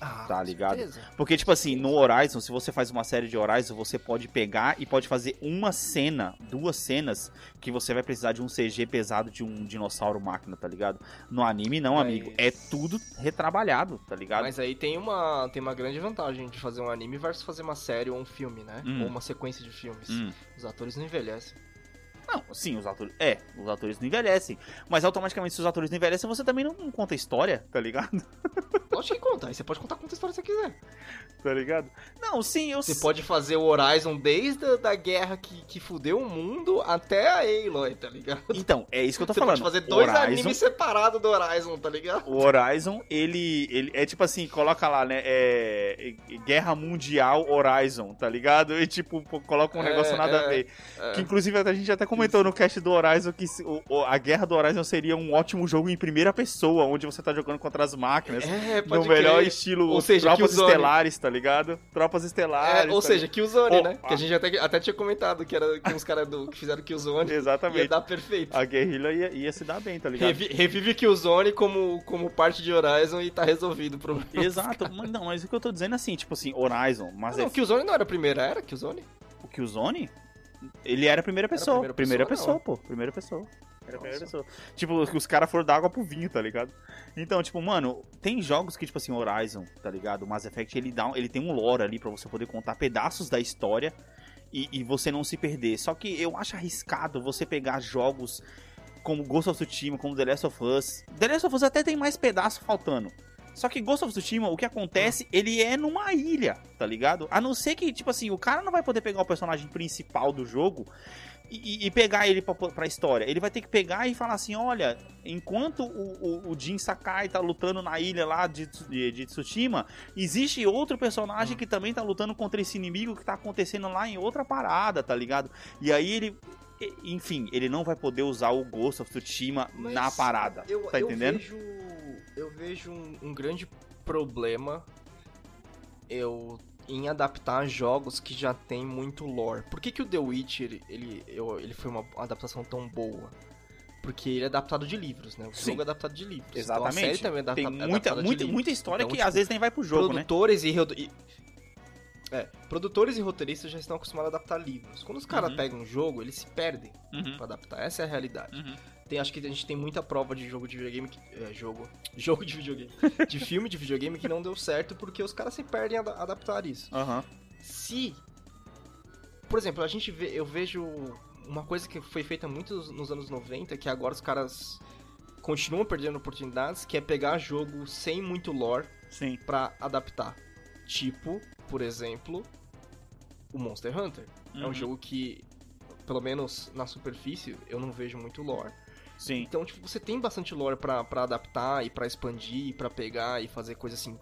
Ah, Tá ligado? certeza. Porque, tipo assim, no Horizon, se você faz uma série de Horizon, você pode pegar e pode fazer uma cena, duas cenas, que você vai precisar de um CG pesado de um dinossauro máquina, tá ligado? No anime, não, Mas- amigo. É tudo retrabalhado, tá ligado? Mas aí tem uma, tem uma grande vantagem de fazer um anime versus fazer uma série ou um filme, né? Hum. Ou uma sequência de filmes. Hum. Os atores não envelhecem. Não, sim, os atores. É, os atores não envelhecem. Mas automaticamente, se os atores não envelhecem, você também não, não conta história, tá ligado? Pode que conta. Aí você pode contar quanta história você quiser. Tá ligado? Não, sim, eu Você pode fazer o Horizon desde a da guerra que, que fudeu o mundo até a Aloy, tá ligado? Então, é isso que eu tô você falando. pode fazer dois Horizon, animes separados do Horizon, tá ligado? O Horizon, ele, ele é tipo assim, coloca lá, né? É, é, Guerra Mundial Horizon, tá ligado? E tipo, coloca um É, negócio nada a é, ver. É. Que inclusive a gente até comentou no cast do Horizon que o- a Guerra do Horizon seria um ótimo jogo em primeira pessoa, onde você tá jogando contra as máquinas. É, no pode melhor crer. estilo Ou seja, Tropas Killzone. Estelares, tá ligado? Tropas Estelares. É, ou tá seja, Killzone, Oh, né? ah. Que a gente até, até tinha comentado que era que uns caras que fizeram Killzone. Exatamente. Ia dar perfeito. A guerrilha ia, ia se dar bem, tá ligado? Revi- revive Killzone como, como parte de Horizon e tá resolvido o problema. Exato, mas não, mas o que eu tô dizendo é assim, tipo assim, Horizon, mas Não, é Killzone não era a primeira, era Killzone? o Killzone, ele era a primeira pessoa. primeira primeira pessoa, pessoa, pô. Primeira pessoa. Era a primeira Nossa. pessoa. Tipo, os caras foram dar água pro vinho, tá ligado? Então, tipo, mano, tem jogos que, tipo assim, Horizon, tá ligado? O Mass Effect, ele, dá, ele tem um lore ali pra você poder contar pedaços da história e, e você não se perder. Só que eu acho arriscado você pegar jogos como Ghost of Tsushima, como The Last of Us. The Last of Us até tem mais pedaço faltando. Só que Ghost of Tsushima, o que acontece, ele é numa ilha, tá ligado? A não ser que, tipo assim, o cara não vai poder pegar o personagem principal do jogo e, e- pegar ele pra, pra história. Ele vai ter que pegar e falar assim, olha, enquanto o, o, o Jin Sakai tá lutando na ilha lá de, de, de Tsushima, existe outro personagem que também tá lutando contra esse inimigo que tá acontecendo lá em outra parada, tá ligado? E aí ele... Enfim, ele não vai poder usar o Ghost of Tsushima Mas na parada. Eu, tá eu entendendo? Vejo, eu vejo um, um grande problema eu em adaptar jogos que já tem muito lore. Por que, que o The Witcher ele, eu- ele foi uma adaptação tão boa? Porque ele é adaptado de livros, né? O Sim. jogo é adaptado de livros. Então a Exatamente. série também é adapta- Tem muita, muita, livros. muita história Então, que tipo, às vezes nem vai pro jogo, né? produtores e, rodo- e- É, produtores e roteiristas já estão acostumados a adaptar livros. Quando os caras Uhum. pegam um jogo, eles se perdem Uhum, pra adaptar. Essa é a realidade. uhum. Tem, acho que a gente tem muita prova de jogo de videogame que, é, jogo, jogo de videogame, de filme de videogame que não deu certo porque os caras se perdem a ada- adaptar isso. Aham. Se, por exemplo, a gente vê, eu vejo uma coisa que foi feita muito nos anos 90, que agora os caras continuam perdendo oportunidades, que é pegar jogo sem muito lore Sim. pra adaptar. Tipo, por exemplo, o Monster Hunter. É um Uhum. jogo que, pelo menos na superfície, eu não vejo muito lore. Sim. Então, tipo, você tem bastante lore pra, pra adaptar e pra expandir, e pra pegar e fazer coisa assim.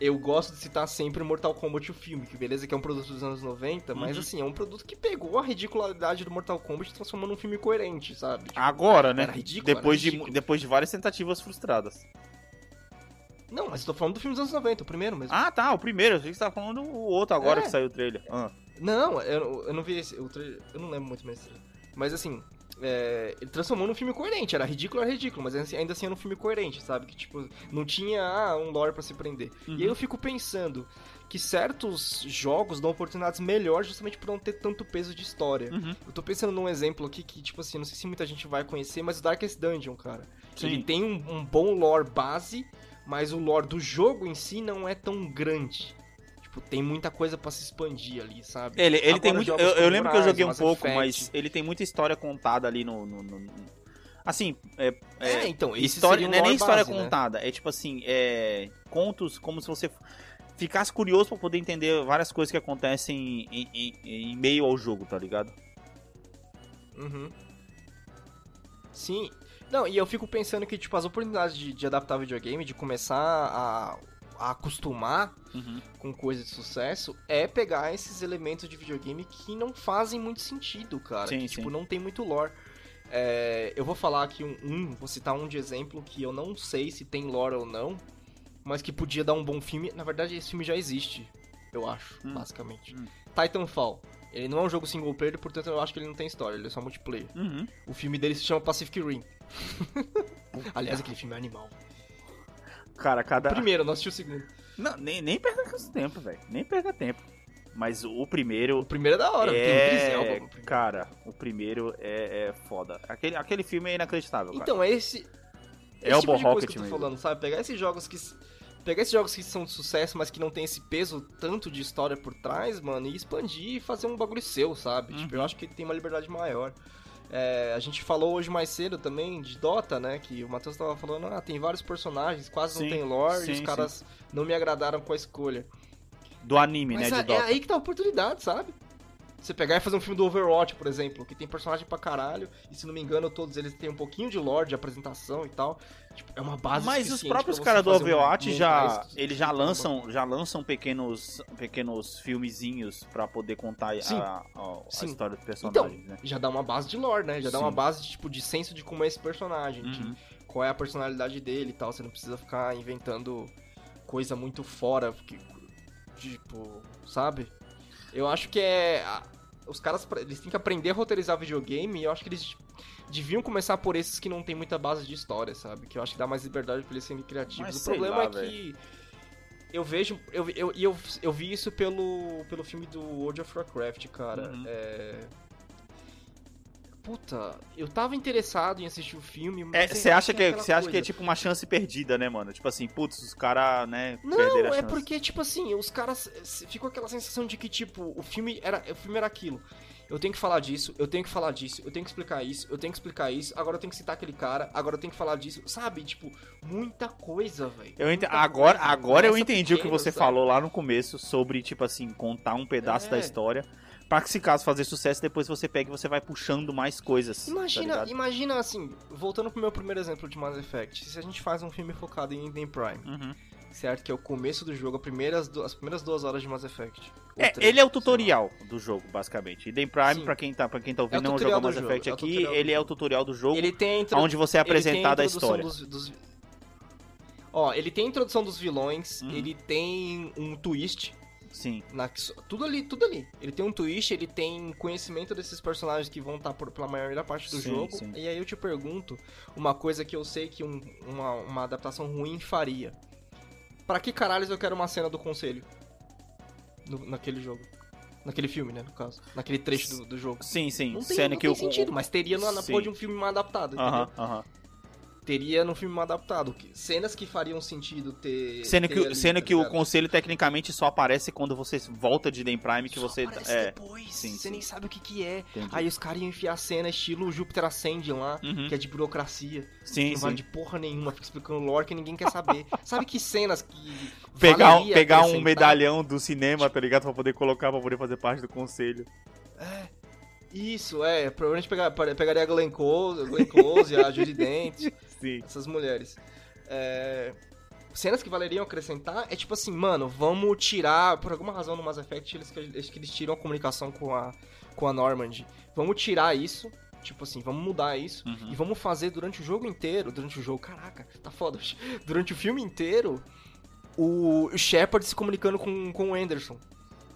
Eu gosto de citar sempre Mortal Kombat o filme, que beleza que é um produto dos anos 90, mas Uhum. assim, é um produto que pegou a ridicularidade do Mortal Kombat e transformou num filme coerente, sabe? Tipo, Agora, né? Era ridículo, depois, era de, ridículo. depois de várias tentativas frustradas. Não, mas eu tô falando do filme dos anos 90, o primeiro mesmo. Ah, tá, o primeiro. Eu achei que você tava falando o outro agora É. que saiu o trailer. Ah. Não, eu, eu não vi esse. O trailer, eu não lembro muito mais desse trailer. Mas assim, é, ele transformou num filme coerente. Era ridículo, era ridículo, mas ainda assim era um filme coerente, sabe? Que, tipo, não tinha ah, um lore pra se prender. Uhum. E aí eu fico pensando que certos jogos dão oportunidades melhores justamente por não ter tanto peso de história. Uhum. Eu tô pensando num exemplo aqui que, tipo assim, não sei se muita gente vai conhecer, mas o Darkest Dungeon, cara. Sim. Ele tem um, um bom lore base, mas o lore do jogo em si não é tão grande. Tipo, tem muita coisa pra se expandir ali, sabe? Ele, ele Agora, tem muito. Eu, eu lembro que eu joguei um pouco, Effect. mas ele tem muita história contada ali no. no- no- Assim, é, é, É, então, história, um não é nem história base, né? contada, é tipo assim, é contos como se você ficasse curioso pra poder entender várias coisas que acontecem em, em- em meio ao jogo, tá ligado? Uhum. Sim. Não, e eu fico pensando que, tipo, as oportunidades de, de adaptar videogame, de começar a, a acostumar Uhum. com coisas de sucesso, é pegar esses elementos de videogame que não fazem muito sentido, cara. Sim, que, sim. tipo, não tem muito lore. É, eu vou falar aqui um, um, vou citar um de exemplo que eu não sei se tem lore ou não, mas que podia dar um bom filme. Na verdade, esse filme já existe, eu acho, Hum. basicamente. Hum. Titanfall. Ele não é um jogo single player, portanto eu acho que ele não tem história, ele é só multiplayer. Uhum. O filme dele se chama Pacific Rim. Aliás, aquele filme é animal. Cara, cada. Primeiro, não assisti o segundo. Não, nem, nem perca tempo, velho. Nem perca tempo. Mas o primeiro. O primeiro é da hora, tem o Idris É, primeiro. cara, o primeiro é, é foda. Aquele, aquele filme é inacreditável, cara. Então, é esse. É esse o tipo de coisa Rocket que eu tô mesmo. falando, sabe? Pegar esses jogos que. Pegar esses jogos que são de sucesso, mas que não tem esse peso tanto de história por trás, mano, e expandir e fazer um bagulho seu, sabe? Tipo, Uhum. eu acho que tem uma liberdade maior. É, a gente falou hoje mais cedo também de Dota, né? Que o Matheus tava falando, ah, tem vários personagens, quase Sim, não tem lore, e sim, os caras não me agradaram com a escolha. Do anime, Mas né? é, De é Dota. aí que tá a oportunidade, sabe? Você pegar e fazer um filme do Overwatch, por exemplo, que tem personagem pra caralho, e se não me engano, todos eles têm um pouquinho de lore, de apresentação e tal. Tipo, é uma base Mas os próprios caras do um- Overwatch montar já, eles já lançam, já lançam pequenos, pequenos filmezinhos pra poder contar a, Sim. a, a Sim. história dos Então, personagens, né? já dá uma base de lore, né? Já dá Sim. uma base de, tipo, de senso de como é esse personagem, de Uhum. qual é a personalidade dele e tal. Você não precisa ficar inventando coisa muito fora, porque, tipo, sabe? Eu acho que é. a- Os caras, eles têm que aprender a roteirizar videogame e eu acho que eles deviam começar por esses que não tem muita base de história, sabe? Que eu acho que dá mais liberdade pra eles serem criativos. Mas o problema lá, é que. Eu vejo. Eu, eu, eu, eu vi isso pelo, pelo filme do World of Warcraft, cara. Uhum. É. Puta, eu tava interessado em assistir o filme, É, mas. Você acha, que, é- você acha que é tipo uma chance perdida, né, mano? Tipo assim, putz, os caras, né, Não, perderam a é chance. porque, tipo assim, os caras. Ficou aquela sensação de que, tipo, o filme era, o filme era aquilo. Eu tenho que falar disso, eu tenho que falar disso, eu tenho que explicar isso, eu tenho que explicar isso, agora eu tenho que citar aquele cara, agora eu tenho que falar disso, sabe? Tipo, muita coisa, velho. Eu. Muita Agora, coisa. agora eu entendi o que você sabe? falou lá no começo sobre, tipo assim, contar um pedaço É. da história. Pra que se caso fazer sucesso, depois você pega e você vai puxando mais coisas. tá Imagina, ligado? imagina assim, voltando pro meu primeiro exemplo de Mass Effect, se a gente faz um filme focado em Eden Prime, Uhum. Certo? Que é o começo do jogo, as primeiras, du- as primeiras duas horas de Mass Effect. É, três, ele é o tutorial do jogo, basicamente. Eden Prime, Sim. pra quem, tá, pra quem tá É o ouvindo, não tutorial joga do Mass jogo, Effect é o aqui, do ele é o jogo. tutorial do jogo, Ele tem a intro- onde você é apresentado a introdução história. Dos, dos- Ó, ele tem a introdução dos vilões, Uhum. ele tem um twist, Sim. na, tudo ali, tudo ali. Ele tem um twist, ele tem conhecimento desses personagens que vão estar por, pela maior parte do Sim, jogo. sim. E aí eu te pergunto uma coisa que eu sei que um- uma, uma adaptação ruim faria. Pra que caralhos eu quero uma cena do conselho? No- naquele jogo. Naquele filme, né, no caso. Naquele trecho do, do jogo. Sim, sim. Não tem, Sendo não que tem o. sentido, mas teria na, na porra de um filme mais adaptado, entendeu? Aham, aham. Teria no filme adaptado. Cenas que fariam sentido ter. Sendo ter que, ali, sendo tá que o conselho tecnicamente só aparece quando você volta de Eden Prime, que Só você. aparece É. depois, sim, você sim. nem sabe o que que é. Entendi. Aí os caras iam enfiar a cena estilo Júpiter Ascending lá, Uhum. que é de burocracia. Sim, não sim. vale de porra nenhuma, fica explicando lore que ninguém quer saber. sabe que cenas que. Pegar, pegar um medalhão do cinema, tá ligado? Pra poder colocar, pra poder fazer parte do conselho. É. Isso, é. Provavelmente pegar, pegaria a Glenn Close, a, Glenn Close, a Judy Dent, Sim. essas mulheres. É, Cenas que valeriam acrescentar é tipo assim, mano, vamos tirar. Por alguma razão no Mass Effect, eles, eles, que eles tiram a comunicação com a, com a Normandy. Vamos tirar isso. Tipo assim, vamos mudar isso. Uhum. E vamos fazer durante o jogo inteiro. Durante o jogo, caraca, tá foda. Durante o filme inteiro, o, o Shepard se comunicando com, com o Anderson.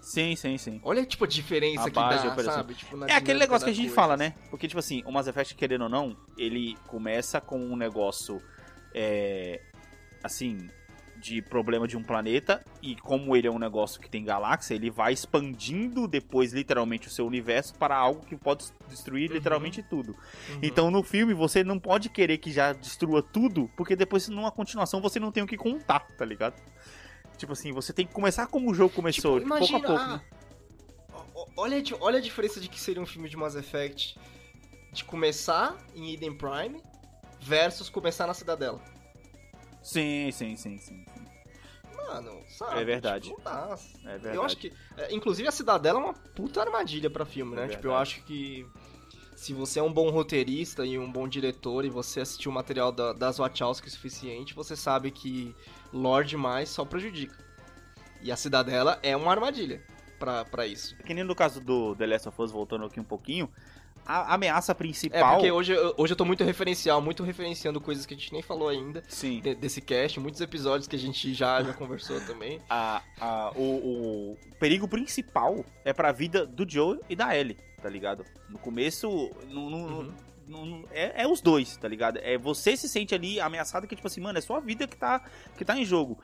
Sim, sim, sim. Olha, tipo, a diferença A que dá, operação. sabe? Tipo, É aquele negócio que a gente coisa. fala, né? Porque, tipo assim, o Mass Effect, querendo ou não, ele começa com um negócio, é, assim, de problema de um planeta, e como ele é um negócio que tem galáxia, ele vai expandindo depois, literalmente, o seu universo para algo que pode destruir Uhum. literalmente tudo. Uhum. Então, no filme, você não pode querer que já destrua tudo, porque depois, numa continuação, você não tem o que contar, tá ligado? Tipo assim, você tem que começar como o jogo começou, Tipo, de pouco a pouco. ah, né? o- o- olha, a di- olha a diferença de que seria um filme de Mass Effect de começar em Eden Prime versus começar na Cidadela. Sim, sim, sim, sim. Mano, sabe? É verdade. Tipo. É verdade. Eu acho que. é, inclusive a Cidadela é uma puta armadilha pra filme, né? É tipo, eu acho que. Se você é um bom roteirista e um bom diretor e você assistiu o material da, das Wachowski o suficiente, você sabe que lore demais só prejudica. E a Cidadela é uma armadilha pra, pra isso. Que nem no caso do The Last of Us, voltando aqui um pouquinho, a ameaça É, principal. porque hoje, eu- hoje eu tô muito referencial, muito referenciando coisas que a gente nem falou ainda Sim. de- desse cast, muitos episódios que a gente já, já conversou também. A, a, o, o perigo principal é pra vida do Joe e da Ellie, tá ligado? No começo, no, no- Uhum. é, é os dois, tá ligado? É você se sente ali ameaçado que, tipo assim, mano, é sua vida que tá, que tá em jogo.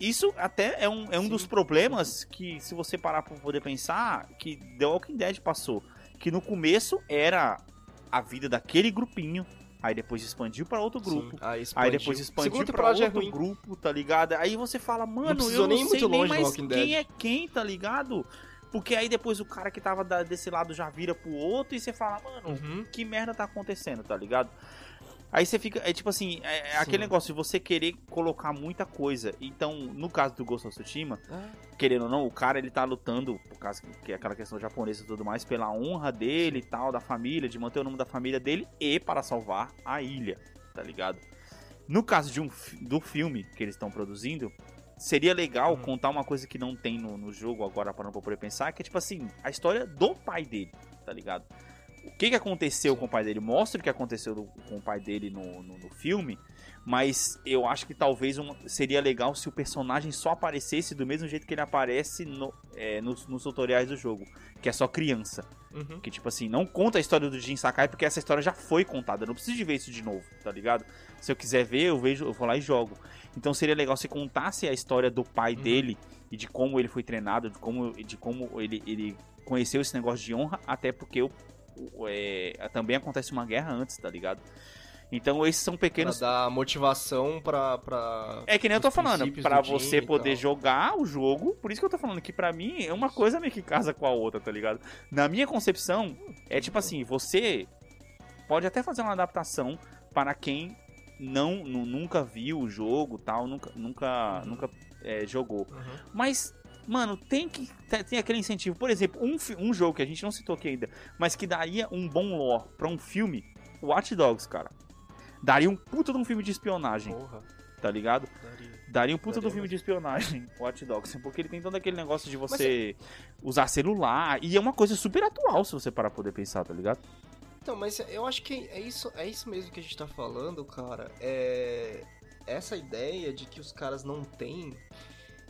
Isso até é um, é um Sim, dos problemas que, se você parar pra poder pensar, que The Walking Dead passou. Que no começo era a vida daquele grupinho, aí depois expandiu pra outro grupo. Sim, aí, Aí depois expandiu já é outro ruim. grupo, tá ligado? Aí você fala, mano, precisou eu nem não ir sei muito nem mais quem Dead. é quem, tá ligado? Porque aí depois o cara que tava desse lado já vira pro outro e você fala, mano, Uhum. que merda tá acontecendo, tá ligado? Aí você fica, é tipo assim, é, é aquele negócio de você querer colocar muita coisa. Então, no caso do Ghost of Tsushima, Ah, querendo ou não, o cara ele tá lutando, por causa que, é aquela questão japonesa e tudo mais, pela honra dele e tal, da família, de manter o nome da família dele e para salvar a ilha, tá ligado? No caso de um, do filme que eles estão produzindo, seria legal Uhum. contar uma coisa que não tem no, no jogo agora para não poder pensar, que é tipo assim, a história do pai dele, tá ligado? O que, que aconteceu com o pai dele? Mostra o que aconteceu com o pai dele no, no, no filme, mas eu acho que talvez um- seria legal se o personagem só aparecesse do mesmo jeito que ele aparece no- é, nos, nos tutoriais do jogo, que é só criança. uhum. Que tipo assim, não conta a história do Jin Sakai porque essa história já foi contada. Eu não preciso de ver isso de novo, tá ligado? Se eu quiser ver, eu vejo, eu vou lá e jogo. Então seria legal se contasse a história do pai Uhum. dele e de como ele foi treinado, de como, de como ele, ele conheceu esse negócio de honra, até porque o- é, também acontece uma guerra antes, tá ligado? Então esses são pequenos Pra dar motivação pra. pra... é que nem eu tô falando, pra você poder jogar o jogo, por isso que eu tô falando que pra mim é uma coisa meio que casa com a outra, tá ligado? Na minha concepção, é tipo assim, você pode até fazer uma adaptação para quem não, nu- nunca viu o jogo, tal, nunca nunca Uhum. nunca é, jogou. Uhum. Mas Mano, tem que tem- aquele incentivo. Por exemplo, um, um jogo que a gente não citou aqui ainda, mas que daria um bom lore pra um filme, Watch Dogs, cara. Daria um puta de um filme de espionagem, Porra, tá ligado? daria. Daria um puta Daria do filme mesmo. de espionagem, Watch Dogs, porque ele tem todo aquele negócio de você usar celular, e é uma coisa super atual se você parar pra poder pensar, tá ligado? Então, mas eu acho que é isso, é isso mesmo que a gente tá falando, cara. É essa ideia de que os caras não têm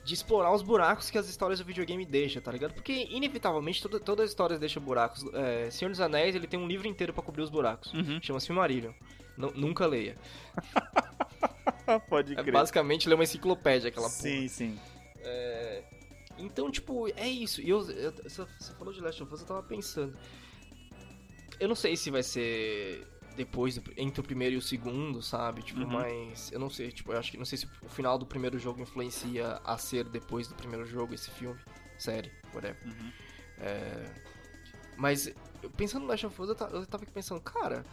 de explorar os buracos que as histórias do videogame deixam, tá ligado? Porque, inevitavelmente, toda, todas as histórias deixam buracos. É, Senhor dos Anéis, ele tem um livro inteiro pra cobrir os buracos. Uhum. Chama-se Silmarillion. Nu- nunca leia. Pode É crer. basicamente ler uma enciclopédia, aquela porra. sim, sim. É, Então, tipo, é isso. E eu, eu- você falou de Last of Us, eu tava pensando. Eu não sei se vai ser depois, entre o primeiro e o segundo, sabe? Tipo, Uhum. mas eu não sei, tipo, eu acho que não sei se o final do primeiro jogo influencia a ser depois do primeiro jogo esse filme, série, whatever. Uhum. É, Mas pensando no Last of Us, eu eu tava pensando, cara,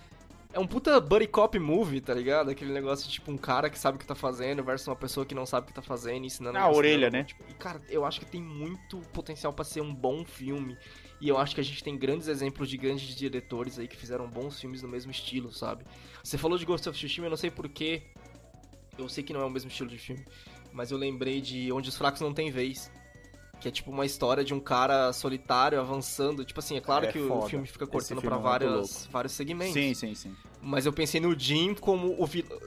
é um puta buddy cop movie, tá ligado? Aquele negócio de, tipo, um cara que sabe o que tá fazendo versus uma pessoa que não sabe o que tá fazendo, ensinando A ensinando, orelha, né? tipo, e, cara, eu acho que tem muito potencial pra ser um bom filme. E eu acho que a gente tem grandes exemplos de grandes diretores aí que fizeram bons filmes no mesmo estilo, sabe? Você falou de Ghost of Tsushima, eu não sei porquê. Eu sei que não é o mesmo estilo de filme. Mas eu lembrei de Onde os Fracos Não Têm Vez. Que é tipo uma história de um cara solitário avançando. Tipo assim, é claro É que o foda. filme fica cortando pra é várias, vários segmentos. Sim, sim, sim. Mas eu pensei no Jim como o vilão.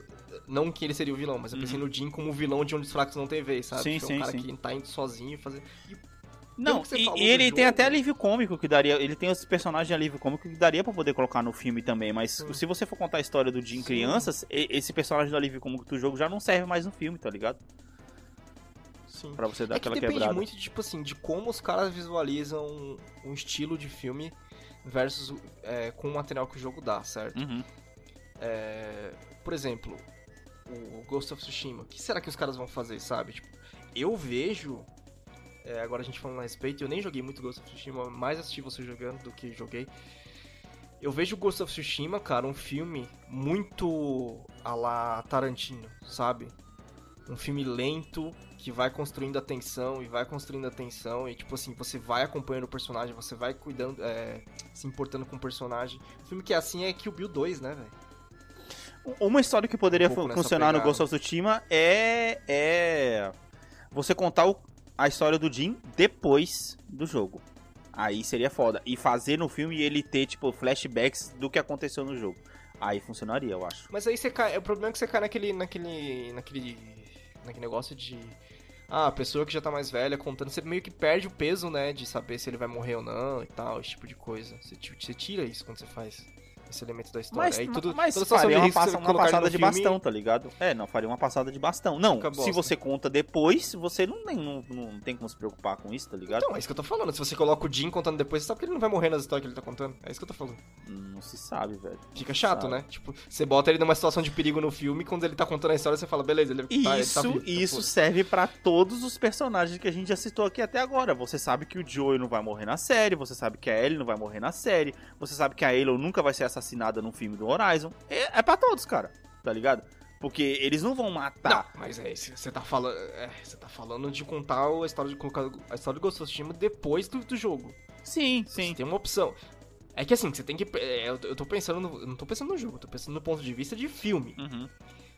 Não que ele seria o vilão, mas eu pensei no Jim como o vilão de Onde os Fracos Não Têm Vez, sabe? Sim, que é sim, um cara sim. que tá indo sozinho e fazer. E Não, e, e ele tem até alívio cômico que daria. Ele tem os personagens de alívio cômico que daria pra poder colocar no filme também. Mas Sim. se você for contar a história do Jim Sim. crianças, esse personagem do alívio cômico do jogo já não serve mais no filme, tá ligado? Sim. Pra você dar É que aquela depende quebrada. muito, tipo assim, de como os caras visualizam um estilo de filme versus é, com o material que o jogo dá, certo? Uhum. É, por exemplo, o Ghost of Tsushima. O que será que os caras vão fazer, sabe? Tipo, eu vejo. é, agora a gente falando a respeito, eu nem joguei muito Ghost of Tsushima, mais assisti você jogando do que joguei. Eu vejo Ghost of Tsushima, cara, um filme muito a la Tarantino, sabe? Um filme lento que vai construindo a tensão e vai construindo a tensão e tipo assim, você vai acompanhando o personagem, você vai cuidando, é, se importando com o personagem. Um filme que é assim é Kill Bill 2, né, velho? Uma história que poderia Um funcionar no pegada. Ghost of Tsushima é, é você contar o- a história do Jim depois do jogo. Aí seria foda. E fazer no filme ele ter, tipo, flashbacks do que aconteceu no jogo. Aí funcionaria, eu acho. Mas aí você cai. O problema é que você cai naquele. naquele. naquele. naquele negócio de. Ah, a pessoa que já tá mais velha contando, você meio que perde o peso, né? De saber se ele vai morrer ou não e tal, esse tipo de coisa. Você, você tira isso quando você faz esse elemento da história. Mas, aí tudo, mas toda faria uma, passa- uma passada de filme- bastão, tá ligado? É, não, faria uma passada de bastão. Não, Fica se bosta. você conta depois, você não, tem- não, não tem como se preocupar com isso, tá ligado? Então, é isso que eu tô falando. Se você coloca o Jim contando depois, você sabe que ele não vai morrer nas histórias que ele tá contando. É isso que eu tô falando. Não se sabe, velho. Fica chato, Sabe. né? Tipo, você bota ele numa situação de perigo no filme, quando ele tá contando a história, você fala, beleza, ele, tá, ele tá Isso, vivo, tá isso foda. serve pra todos os personagens que a gente já citou aqui até agora. Você sabe que o Joey não vai morrer na série, você sabe que a Ellie não vai morrer na série, você sabe que a Aloy nunca vai ser assassinada no filme do Horizon. É, é pra todos, cara, tá ligado? Porque eles não vão matar. Não, mas é isso. Você tá falando. É, você tá falando de contar a história de colocar a história do Ghost of Tsushima depois do, do jogo. Sim, Você sim. tem uma opção. É que assim, você tem que. é, eu, eu tô pensando. No, eu não tô pensando no jogo, eu tô pensando no ponto de vista de filme. Uhum.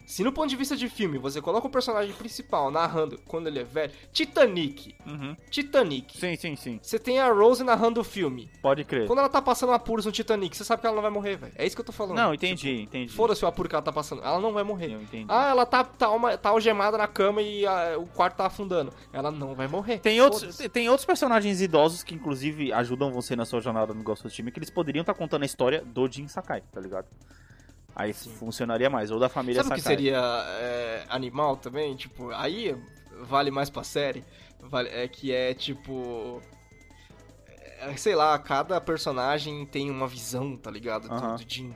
Se no ponto de vista de filme você coloca o personagem principal narrando quando ele é velho. Titanic. Uhum. Titanic. Sim, sim, sim. Você tem a Rose narrando o filme. Pode crer. Quando ela tá passando apuros no Titanic, você sabe que ela não vai morrer, velho. É isso que eu tô falando. Não, entendi, entendi. Foda-se o apuro que ela tá passando. Ela não vai morrer. Eu entendi. Ah, ela tá, tá, uma- tá algemada na cama e ah, o quarto tá afundando. Ela não vai morrer. Tem outros, tem outros personagens idosos que, inclusive, ajudam você na sua jornada no Ghost of Tsushima, que eles poderiam estar contando a história do Jin Sakai, tá ligado? Aí funcionaria mais, ou da família Sabe Sakai. que seria é, animal também? Tipo, aí vale mais pra série. Vale, é que é tipo. é, sei lá, cada personagem tem uma visão, tá ligado? Do, Aham. do Jin.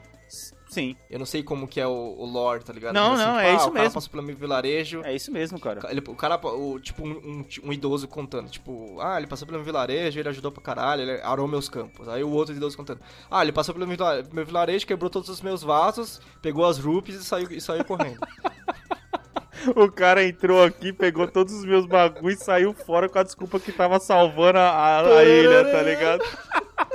Sim, Eu não sei como que é o, o lore, tá ligado? Não, Mas, não, tipo, é ah, isso o cara mesmo. passou pelo meu vilarejo. é isso mesmo, cara. Ele- o cara, o, tipo, um, um- um idoso contando, tipo, ah, ele passou pelo meu vilarejo, ele ajudou pra caralho, ele arou meus campos. Aí o outro idoso contando, ah, ele passou pelo meu meu vilarejo, quebrou todos os meus vasos, pegou as rupees e saiu, e saiu correndo. O cara entrou aqui, pegou todos os meus bagulhos e saiu fora com a desculpa que tava salvando a, a- a ilha, tá ligado?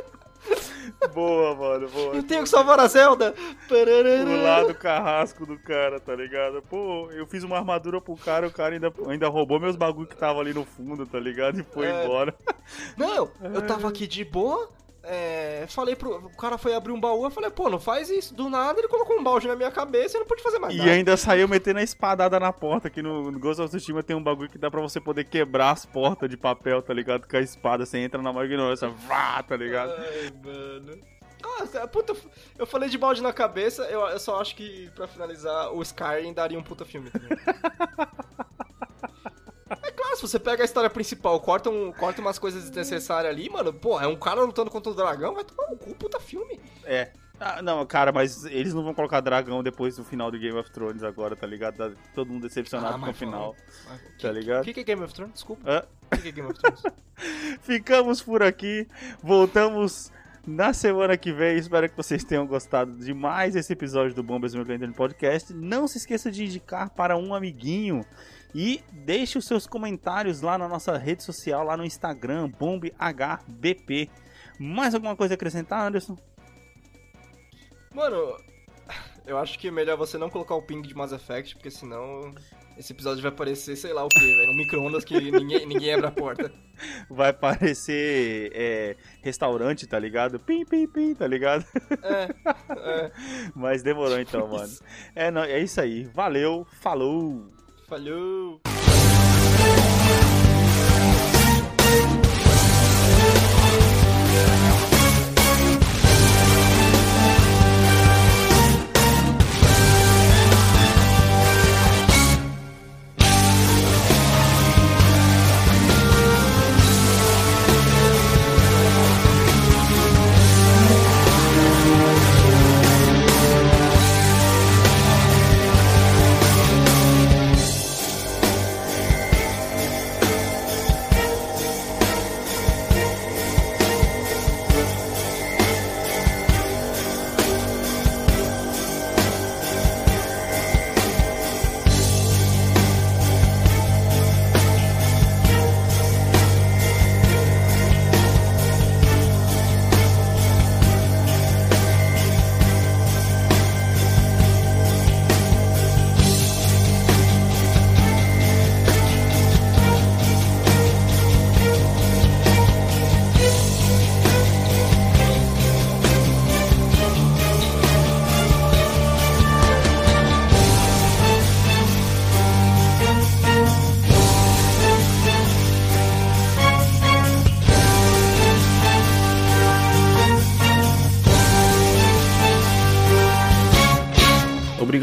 boa, mano, boa. Eu tenho que salvar a Zelda! Pular do carrasco do cara, tá ligado? Pô, eu fiz uma armadura pro cara, o cara ainda, ainda roubou meus bagulho que tava ali no fundo, tá ligado? E foi É. embora. Não, eu tava aqui de boa, é, falei pro. O cara foi abrir um baú, eu falei, pô, não faz isso. Do nada ele colocou um balde na minha cabeça e eu não pude fazer mais E nada. ainda saiu metendo a espadada na porta. Aqui no, no Ghost of Tsushima tem um bagulho que dá pra você poder quebrar as portas de papel, tá ligado? Com a espada, você entra na maior ignorância, vá, tá ligado? Ai, mano. Ah, puta, eu falei de balde na cabeça, eu, eu só acho que, pra finalizar, o Skyrim daria um puta filme também. É claro, se você pega a história principal, corta, um, corta umas coisas desnecessárias ali, mano, pô, é um cara lutando contra o dragão, vai tomar um cu, puta filme. É. Ah, não, cara, mas eles não vão colocar dragão depois do final do Game of Thrones agora, tá ligado? Tá todo mundo decepcionado Ah, com o mas final. vamos. Tá ligado? O que, que é Game of Thrones? Desculpa. O que, que é Game of Thrones? Ficamos por aqui. Voltamos na semana que vem. Espero que vocês tenham gostado de mais esse episódio do Bombas Meu Podcast. Não se esqueça de indicar para um amiguinho. E deixe os seus comentários lá na nossa rede social, lá no Instagram, BombHBP. Mais alguma coisa a acrescentar, Anderson? Mano, eu acho que é melhor você não colocar o ping de Mass Effect, porque senão esse episódio vai parecer, sei lá o que, velho. Um micro-ondas que ninguém, ninguém abre a porta. Vai parecer é, restaurante, tá ligado? Pim, pim, pim, tá ligado? É, é. Mas demorou então, mano. É, não, é isso aí. Valeu, falou! Falhou.